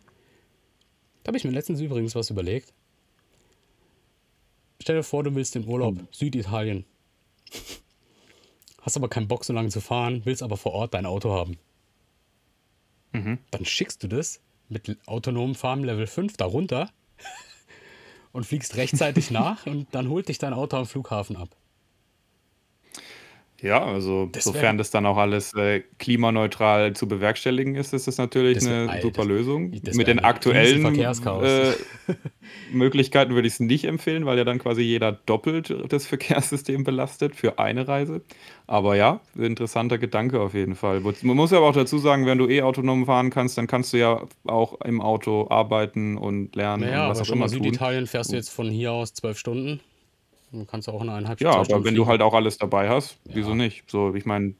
Da habe ich mir letztens übrigens was überlegt. Stell dir vor, du willst in Urlaub, oh. Süditalien. Hast aber keinen Bock, so lange zu fahren, willst aber vor Ort dein Auto haben. Mhm. Dann schickst du das mit autonomem Fahren Level 5 da runter und fliegst rechtzeitig nach und dann holt dich dein Auto am Flughafen ab. Ja, also das sofern das dann auch alles äh, klimaneutral zu bewerkstelligen ist, ist das natürlich das eine super das, Lösung. Mit den aktuellen äh, Möglichkeiten würde ich es nicht empfehlen, weil ja dann quasi jeder doppelt das Verkehrssystem belastet für eine Reise. Aber ja, interessanter Gedanke auf jeden Fall. Man muss ja aber auch dazu sagen, wenn du eh autonom fahren kannst, dann kannst du ja auch im Auto arbeiten und lernen naja, und was aber auch immer tun. Süditalien fährst du jetzt von hier aus zwölf Stunden. Dann kannst du auch in eineinhalb Ja, aber wenn du halt auch alles dabei hast, wieso Ja. nicht? So, ich meine,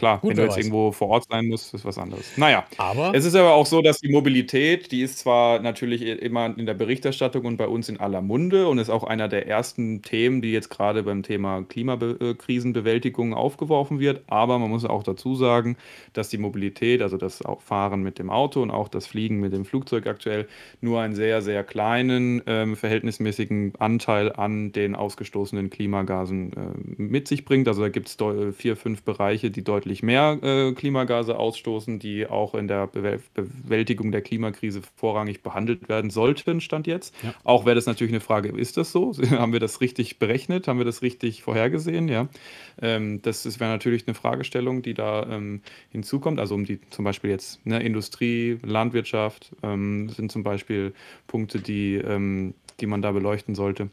Klar, Gut, wenn du jetzt weiß. irgendwo vor Ort sein musst, ist was anderes. Naja, Aber es ist aber auch so, dass die Mobilität, die ist zwar natürlich immer in der Berichterstattung und bei uns in aller Munde und ist auch einer der ersten Themen, die jetzt gerade beim Thema Klimakrisenbewältigung aufgeworfen wird. Aber man muss auch dazu sagen, dass die Mobilität, also das Fahren mit dem Auto und auch das Fliegen mit dem Flugzeug aktuell nur einen sehr, sehr kleinen ähm, verhältnismäßigen Anteil an den ausgestoßenen Klimagasen äh, mit sich bringt. Also da gibt es vier, fünf Bereiche, die deutlich deutlich mehr äh, Klimagase ausstoßen, die auch in der Bewältigung der Klimakrise vorrangig behandelt werden sollten, Stand jetzt. Ja. Auch wäre das natürlich eine Frage, ist das so? Haben wir das richtig berechnet? Haben wir das richtig vorhergesehen? Ja. Ähm, das das wäre natürlich eine Fragestellung, die da ähm, hinzukommt. Also um die zum Beispiel jetzt ne, Industrie, Landwirtschaft ähm, sind zum Beispiel Punkte, die, ähm, die man da beleuchten sollte.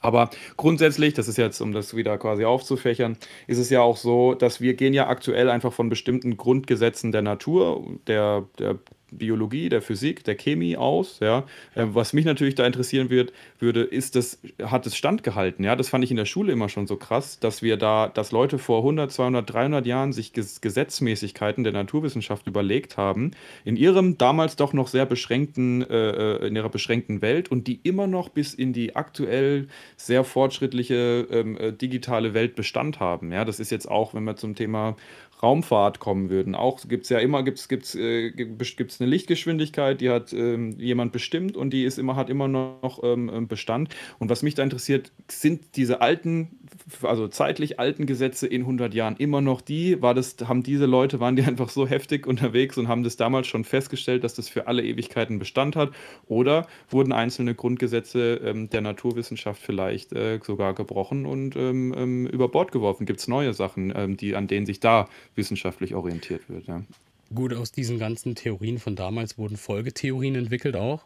Aber grundsätzlich, das ist jetzt, um das wieder quasi aufzufächern, ist es ja auch so, dass wir gehen ja aktuell einfach von bestimmten Grundgesetzen der Natur, der, der Biologie, der Physik, der Chemie aus. Ja. Äh, was mich natürlich da interessieren wird, würde, ist das, hat es standgehalten? Ja, das fand ich in der Schule immer schon so krass, dass wir da, dass Leute vor 100, 200, 300 Jahren sich Gesetzmäßigkeiten der Naturwissenschaft überlegt haben, in ihrem damals doch noch sehr beschränkten, äh, äh, in ihrer beschränkten Welt und die immer noch bis in die aktuell sehr fortschrittliche ähm, äh, digitale Welt Bestand haben. Ja, das ist jetzt auch, wenn wir zum Thema Raumfahrt kommen würden. Auch gibt es ja immer gibt's, gibt's, äh, gibt's eine Lichtgeschwindigkeit, die hat ähm, jemand bestimmt und die ist immer, hat immer noch ähm, Bestand. Und was mich da interessiert, sind diese alten, also zeitlich alten Gesetze in 100 Jahren immer noch die? War das, haben diese Leute, waren die einfach so heftig unterwegs und haben das damals schon festgestellt, dass das für alle Ewigkeiten Bestand hat? Oder wurden einzelne Grundgesetze ähm, der Naturwissenschaft vielleicht äh, sogar gebrochen und ähm, ähm, über Bord geworfen? Gibt es neue Sachen, ähm, die, an denen sich da wissenschaftlich orientiert wird. Ja. Gut, aus diesen ganzen Theorien von damals wurden Folgetheorien entwickelt auch.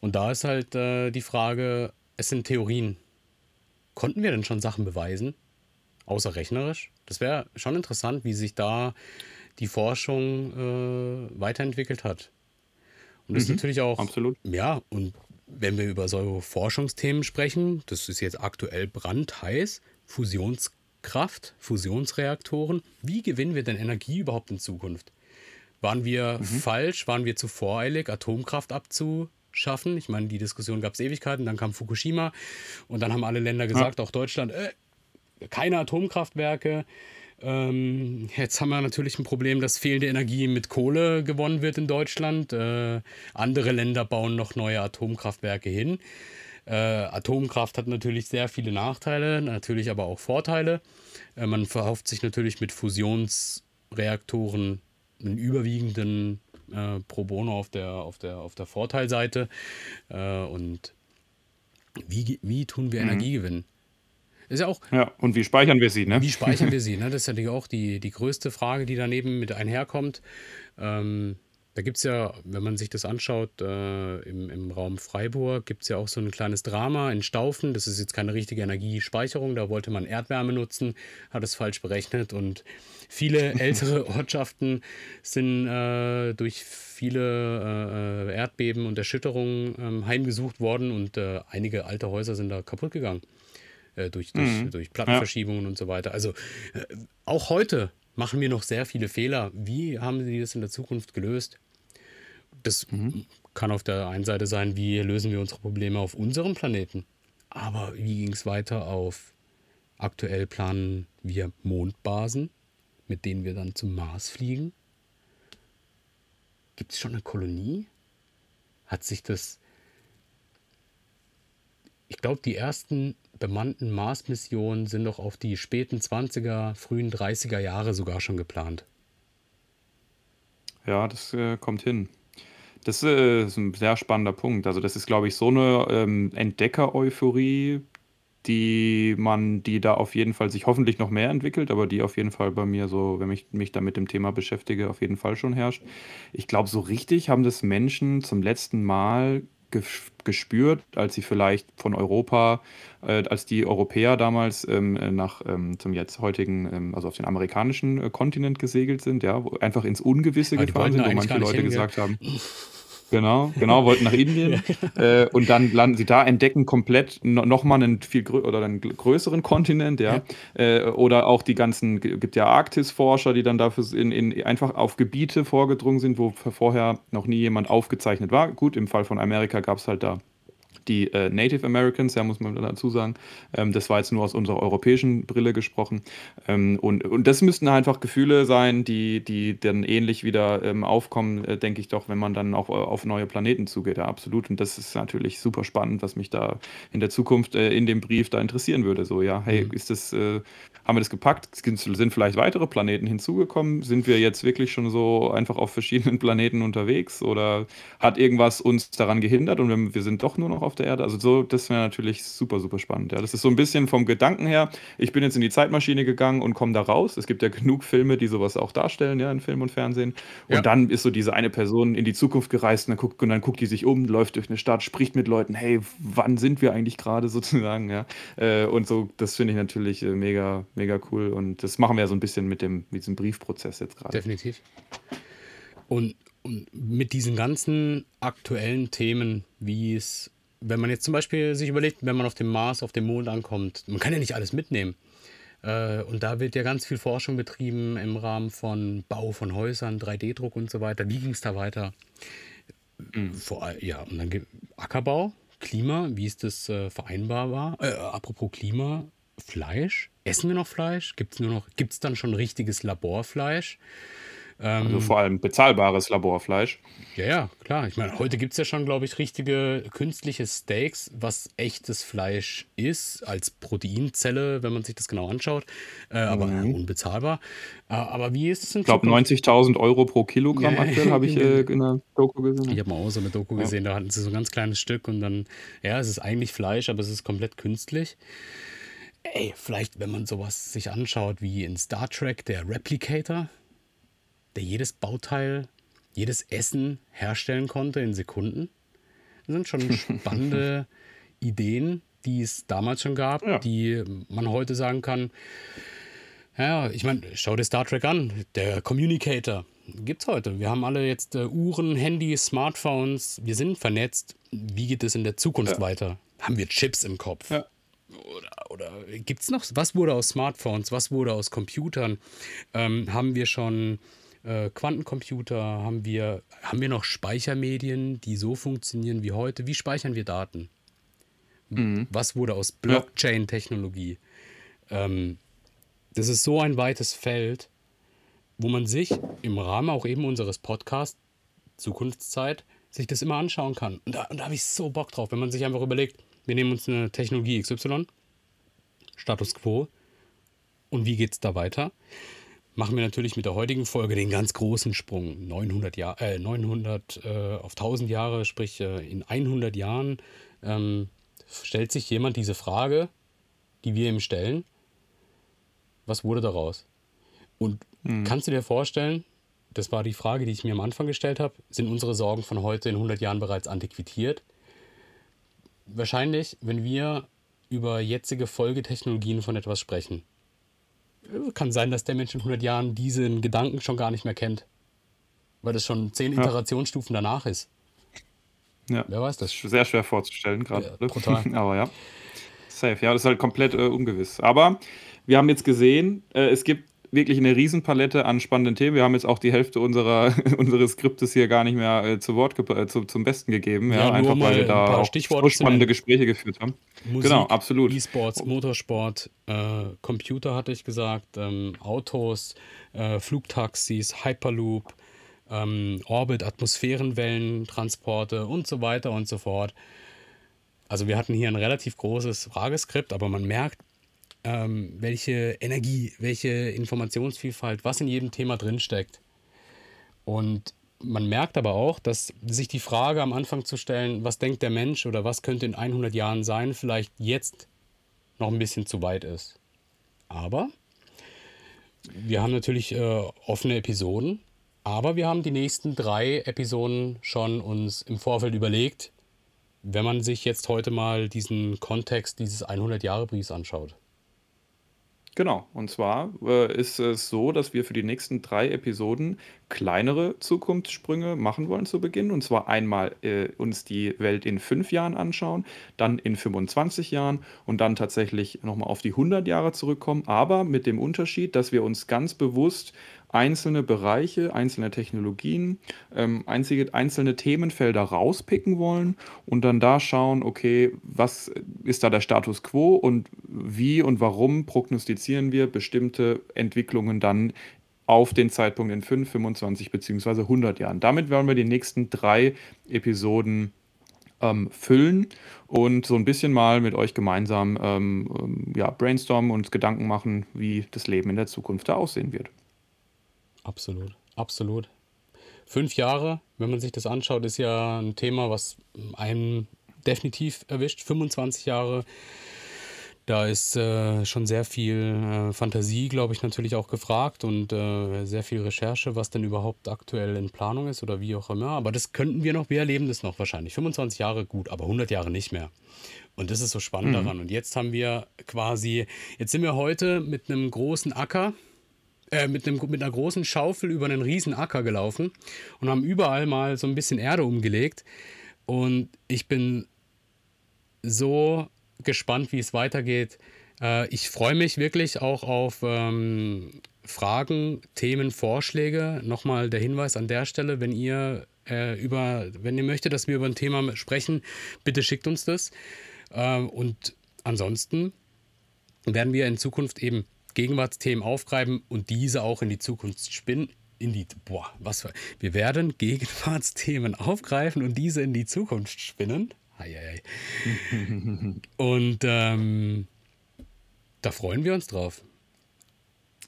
Und da ist halt äh, die Frage, es sind Theorien. Konnten wir denn schon Sachen beweisen? Außer rechnerisch? Das wäre schon interessant, wie sich da die Forschung äh, weiterentwickelt hat. Und das mhm, ist natürlich auch. Absolut. Ja, und wenn wir über so Forschungsthemen sprechen, das ist jetzt aktuell brandheiß, Fusions Kraft, Fusionsreaktoren. Wie gewinnen wir denn Energie überhaupt in Zukunft? Waren wir mhm. falsch? Waren wir zu voreilig, Atomkraft abzuschaffen? Ich meine, die Diskussion gab es Ewigkeiten, dann kam Fukushima und dann haben alle Länder gesagt, ja. auch Deutschland, äh, keine Atomkraftwerke. Ähm, jetzt haben wir natürlich ein Problem, dass fehlende Energie mit Kohle gewonnen wird in Deutschland. Äh, andere Länder bauen noch neue Atomkraftwerke hin. Äh, Atomkraft hat natürlich sehr viele Nachteile, natürlich aber auch Vorteile. Äh, man verhofft sich natürlich mit Fusionsreaktoren einen überwiegenden äh, Pro Bono auf der, auf der, auf der Vorteilseite. Äh, und wie, wie tun wir mhm. Energie gewinnen? Ist ja auch. Ja, und wie speichern wir sie, ne? Wie speichern wir sie, ne? Das ist ja auch die, die größte Frage, die daneben mit einherkommt. Ähm, da gibt es ja, wenn man sich das anschaut, äh, im, im Raum Freiburg gibt es ja auch so ein kleines Drama in Staufen. Das ist jetzt keine richtige Energiespeicherung. Da wollte man Erdwärme nutzen, hat es falsch berechnet. Und viele ältere Ortschaften sind äh, durch viele äh, Erdbeben und Erschütterungen ähm, heimgesucht worden und äh, einige alte Häuser sind da kaputt gegangen. Äh, durch, durch, mhm. durch Plattenverschiebungen ja. und so weiter. Also äh, auch heute machen wir noch sehr viele Fehler. Wie haben sie das in der Zukunft gelöst? Das mhm. kann auf der einen Seite sein, wie lösen wir unsere Probleme auf unserem Planeten. Aber wie ging es weiter auf aktuell planen wir Mondbasen, mit denen wir dann zum Mars fliegen? Gibt es schon eine Kolonie? Hat sich das. ich glaube, die ersten bemannten Mars-Missionen sind doch auf die späten 20er, frühen 30er Jahre sogar schon geplant. Ja, das äh, kommt hin. Das äh, ist ein sehr spannender Punkt. Also das ist, glaube ich, so eine ähm, Entdecker-Euphorie, die man, die da auf jeden Fall sich hoffentlich noch mehr entwickelt, aber die auf jeden Fall bei mir so, wenn ich mich da mit dem Thema beschäftige, auf jeden Fall schon herrscht. Ich glaube, so richtig haben das Menschen zum letzten Mal gespürt, als sie vielleicht von Europa, äh, als die Europäer damals ähm, nach ähm, zum jetzt heutigen, ähm, also auf den amerikanischen äh, Kontinent gesegelt sind, ja, einfach ins Ungewisse aber gefahren sind, wo manche Leute gesagt haben. Genau, genau, wollten nach Indien. äh, und dann landen sie da, entdecken komplett no, nochmal einen viel oder einen größeren Kontinent, ja. ja. Äh, oder auch die ganzen, gibt ja Arktisforscher, die dann dafür in, in, einfach auf Gebiete vorgedrungen sind, wo vorher noch nie jemand aufgezeichnet war. Gut, im Fall von Amerika gab es halt da die äh, Native Americans, ja, muss man dazu sagen. Ähm, das war jetzt nur aus unserer europäischen Brille gesprochen. Ähm, und, und das müssten einfach Gefühle sein, die, die dann ähnlich wieder ähm, aufkommen, äh, denke ich doch, wenn man dann auch äh, auf neue Planeten zugeht. Ja, absolut. Und das ist natürlich super spannend, was mich da in der Zukunft äh, in dem Brief da interessieren würde. So, ja, hey, mhm. ist das, äh, haben wir das gepackt? Sind vielleicht weitere Planeten hinzugekommen? Sind wir jetzt wirklich schon so einfach auf verschiedenen Planeten unterwegs? Oder hat irgendwas uns daran gehindert und wir, wir sind doch nur noch auf der Erde? Also so, das wäre natürlich super, super spannend. Ja, das ist so ein bisschen vom Gedanken her. Ich bin jetzt in die Zeitmaschine gegangen und komme da raus. Es gibt ja genug Filme, die sowas auch darstellen, ja, in Film und Fernsehen. Und ja. dann ist so diese eine Person in die Zukunft gereist und dann, guckt, und dann guckt die sich um, läuft durch eine Stadt, spricht mit Leuten, hey, wann sind wir eigentlich gerade sozusagen, ja. Äh, und so, das finde ich natürlich äh, mega, mega cool. Und das machen wir ja so ein bisschen mit dem, mit diesem Briefprozess jetzt gerade. Definitiv. Und, und mit diesen ganzen aktuellen Themen, wie es, wenn man jetzt zum Beispiel sich überlegt, wenn man auf dem Mars, auf dem Mond ankommt, man kann ja nicht alles mitnehmen. Äh, und da wird ja ganz viel Forschung betrieben im Rahmen von Bau von Häusern, 3D-Druck und so weiter. Wie ging es da weiter? Mhm. Vor, ja, und dann Ackerbau, Klima, wie ist das äh, vereinbar Äh, apropos Klima, Fleisch. Essen wir noch Fleisch? Gibt es nur noch, gibt es dann schon richtiges Laborfleisch? Ähm, also vor allem bezahlbares Laborfleisch. Ja, ja, klar. Ich meine, heute gibt es ja schon, glaube ich, richtige künstliche Steaks, was echtes Fleisch ist, als Proteinzelle, wenn man sich das genau anschaut. Äh, aber mhm. unbezahlbar. Äh, aber wie ist es in Ich glaube, 90.000 Euro pro Kilogramm ja, aktuell habe ich äh, in der Doku gesehen. Ich habe mal auch so eine Doku ja. gesehen, da hatten sie so ein ganz kleines Stück und dann, ja, es ist eigentlich Fleisch, aber es ist komplett künstlich. Ey, vielleicht, wenn man sowas sich anschaut wie in Star Trek, der Replicator, der jedes Bauteil, jedes Essen herstellen konnte in Sekunden. Das sind schon spannende Ideen, die es damals schon gab, ja. die man heute sagen kann. Ja, ich meine, schau dir Star Trek an, der Communicator gibt's heute. Wir haben alle jetzt äh, Uhren, Handys, Smartphones, wir sind vernetzt. Wie geht es in der Zukunft ja. weiter? Haben wir Chips im Kopf? Ja. Oder, oder gibt es noch, was wurde aus Smartphones, was wurde aus Computern? Ähm, haben wir schon äh, Quantencomputer? Haben wir, haben wir noch Speichermedien, die so funktionieren wie heute? Wie speichern wir Daten? Mhm. Was wurde aus Blockchain-Technologie? Ähm, das ist so ein weites Feld, wo man sich im Rahmen auch eben unseres Podcasts Zukunftszeit sich das immer anschauen kann. Und da, und da habe ich so Bock drauf, wenn man sich einfach überlegt, wir nehmen uns eine Technologie XY, Status quo, und wie geht es da weiter? Machen wir natürlich mit der heutigen Folge den ganz großen Sprung. 900, Jahr, äh, 900 äh, auf 1000 Jahre, sprich äh, in 100 Jahren, ähm, stellt sich jemand diese Frage, die wir ihm stellen. Was wurde daraus? Und mhm. kannst du dir vorstellen, das war die Frage, die ich mir am Anfang gestellt habe, sind unsere Sorgen von heute in 100 Jahren bereits antiquiert? wahrscheinlich, wenn wir über jetzige Folgetechnologien von etwas sprechen, kann sein, dass der Mensch in 100 Jahren diesen Gedanken schon gar nicht mehr kennt. Weil das schon zehn ja. Iterationsstufen danach ist. Ja. Wer weiß das? Sehr schwer vorzustellen gerade. Ja, total. Aber ja. Safe. Ja, das ist halt komplett äh, ungewiss. Aber wir haben jetzt gesehen, äh, es gibt wirklich eine Riesenpalette an spannenden Themen. Wir haben jetzt auch die Hälfte unserer, unseres Skriptes hier gar nicht mehr äh, zu Wort äh, zu, zum Besten gegeben. Ja, ja einfach weil wir da auch so spannende Gespräche geführt haben. Musik, genau, absolut. E-Sports, Motorsport, äh, Computer hatte ich gesagt, ähm, Autos, äh, Flugtaxis, Hyperloop, ähm, Orbit, Atmosphärenwellen, Transporte und so weiter und so fort. Also wir hatten hier ein relativ großes Frageskript, aber man merkt, ähm, welche Energie, welche Informationsvielfalt, was in jedem Thema drinsteckt. Und man merkt aber auch, dass sich die Frage am Anfang zu stellen, was denkt der Mensch oder was könnte in 100 Jahren sein, vielleicht jetzt noch ein bisschen zu weit ist. Aber wir haben natürlich äh, offene Episoden, aber wir haben die nächsten drei Episoden schon uns im Vorfeld überlegt, wenn man sich jetzt heute mal diesen Kontext dieses 100-Jahre-Briefs anschaut. Genau, und zwar äh, ist es so, dass wir für die nächsten drei Episoden kleinere Zukunftssprünge machen wollen zu Beginn. Und zwar einmal äh, uns die Welt in fünf Jahren anschauen, dann in 25 Jahren und dann tatsächlich nochmal auf die 100 Jahre zurückkommen. Aber mit dem Unterschied, dass wir uns ganz bewusst einzelne Bereiche, einzelne Technologien, ähm, einzige, einzelne Themenfelder rauspicken wollen und dann da schauen, okay, was ist da der Status quo und wie und warum prognostizieren wir bestimmte Entwicklungen dann auf den Zeitpunkt in 5, 25 bzw. 100 Jahren. Damit werden wir die nächsten drei Episoden ähm, füllen und so ein bisschen mal mit euch gemeinsam ähm, ähm ja, brainstormen und Gedanken machen, wie das Leben in der Zukunft da aussehen wird. Absolut, absolut. Fünf Jahre, wenn man sich das anschaut, ist ja ein Thema, was einen definitiv erwischt. 25 Jahre, da ist äh, schon sehr viel äh, Fantasie, glaube ich, natürlich auch gefragt und äh, sehr viel Recherche, was denn überhaupt aktuell in Planung ist oder wie auch immer. Aber das könnten wir noch, wir erleben das noch wahrscheinlich. 25 Jahre gut, aber 100 Jahre nicht mehr. Und das ist so spannend mhm. daran. Und jetzt haben wir quasi, jetzt sind wir heute mit einem großen Acker äh, mit, einem, mit einer großen Schaufel über einen riesen Acker gelaufen und haben überall mal so ein bisschen Erde umgelegt. Und ich bin so gespannt, wie es weitergeht. Äh, ich freue mich wirklich auch auf ähm, Fragen, Themen, Vorschläge. Nochmal der Hinweis an der Stelle, wenn ihr äh, über, wenn ihr möchtet, dass wir über ein Thema sprechen, bitte schickt uns das. Äh, und ansonsten werden wir in Zukunft eben Gegenwartsthemen aufgreifen und diese auch in die Zukunft spinnen. In die, boah, was für, wir werden Gegenwartsthemen aufgreifen und diese in die Zukunft spinnen. Eieiei. und ähm, da freuen wir uns drauf.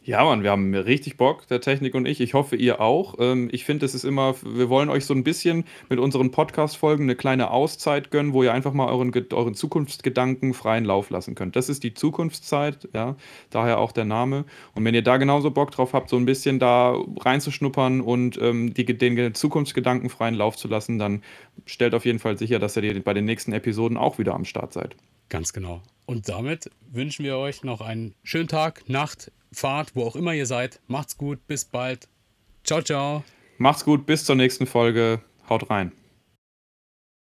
Ja, Mann, wir haben richtig Bock, der Technik und ich. Ich hoffe, ihr auch. Ähm, ich finde, es ist immer, wir wollen euch so ein bisschen mit unseren Podcast-Folgen eine kleine Auszeit gönnen, wo ihr einfach mal euren, euren Zukunftsgedanken freien Lauf lassen könnt. Das ist die Zukunftszeit, ja, daher auch der Name. Und wenn ihr da genauso Bock drauf habt, so ein bisschen da reinzuschnuppern und ähm, die, den Zukunftsgedanken freien Lauf zu lassen, dann stellt auf jeden Fall sicher, dass ihr bei den nächsten Episoden auch wieder am Start seid. Ganz genau. Und damit wünschen wir euch noch einen schönen Tag, Nacht, Fahrt, wo auch immer ihr seid. Macht's gut, bis bald. Ciao, ciao. Macht's gut, bis zur nächsten Folge. Haut rein.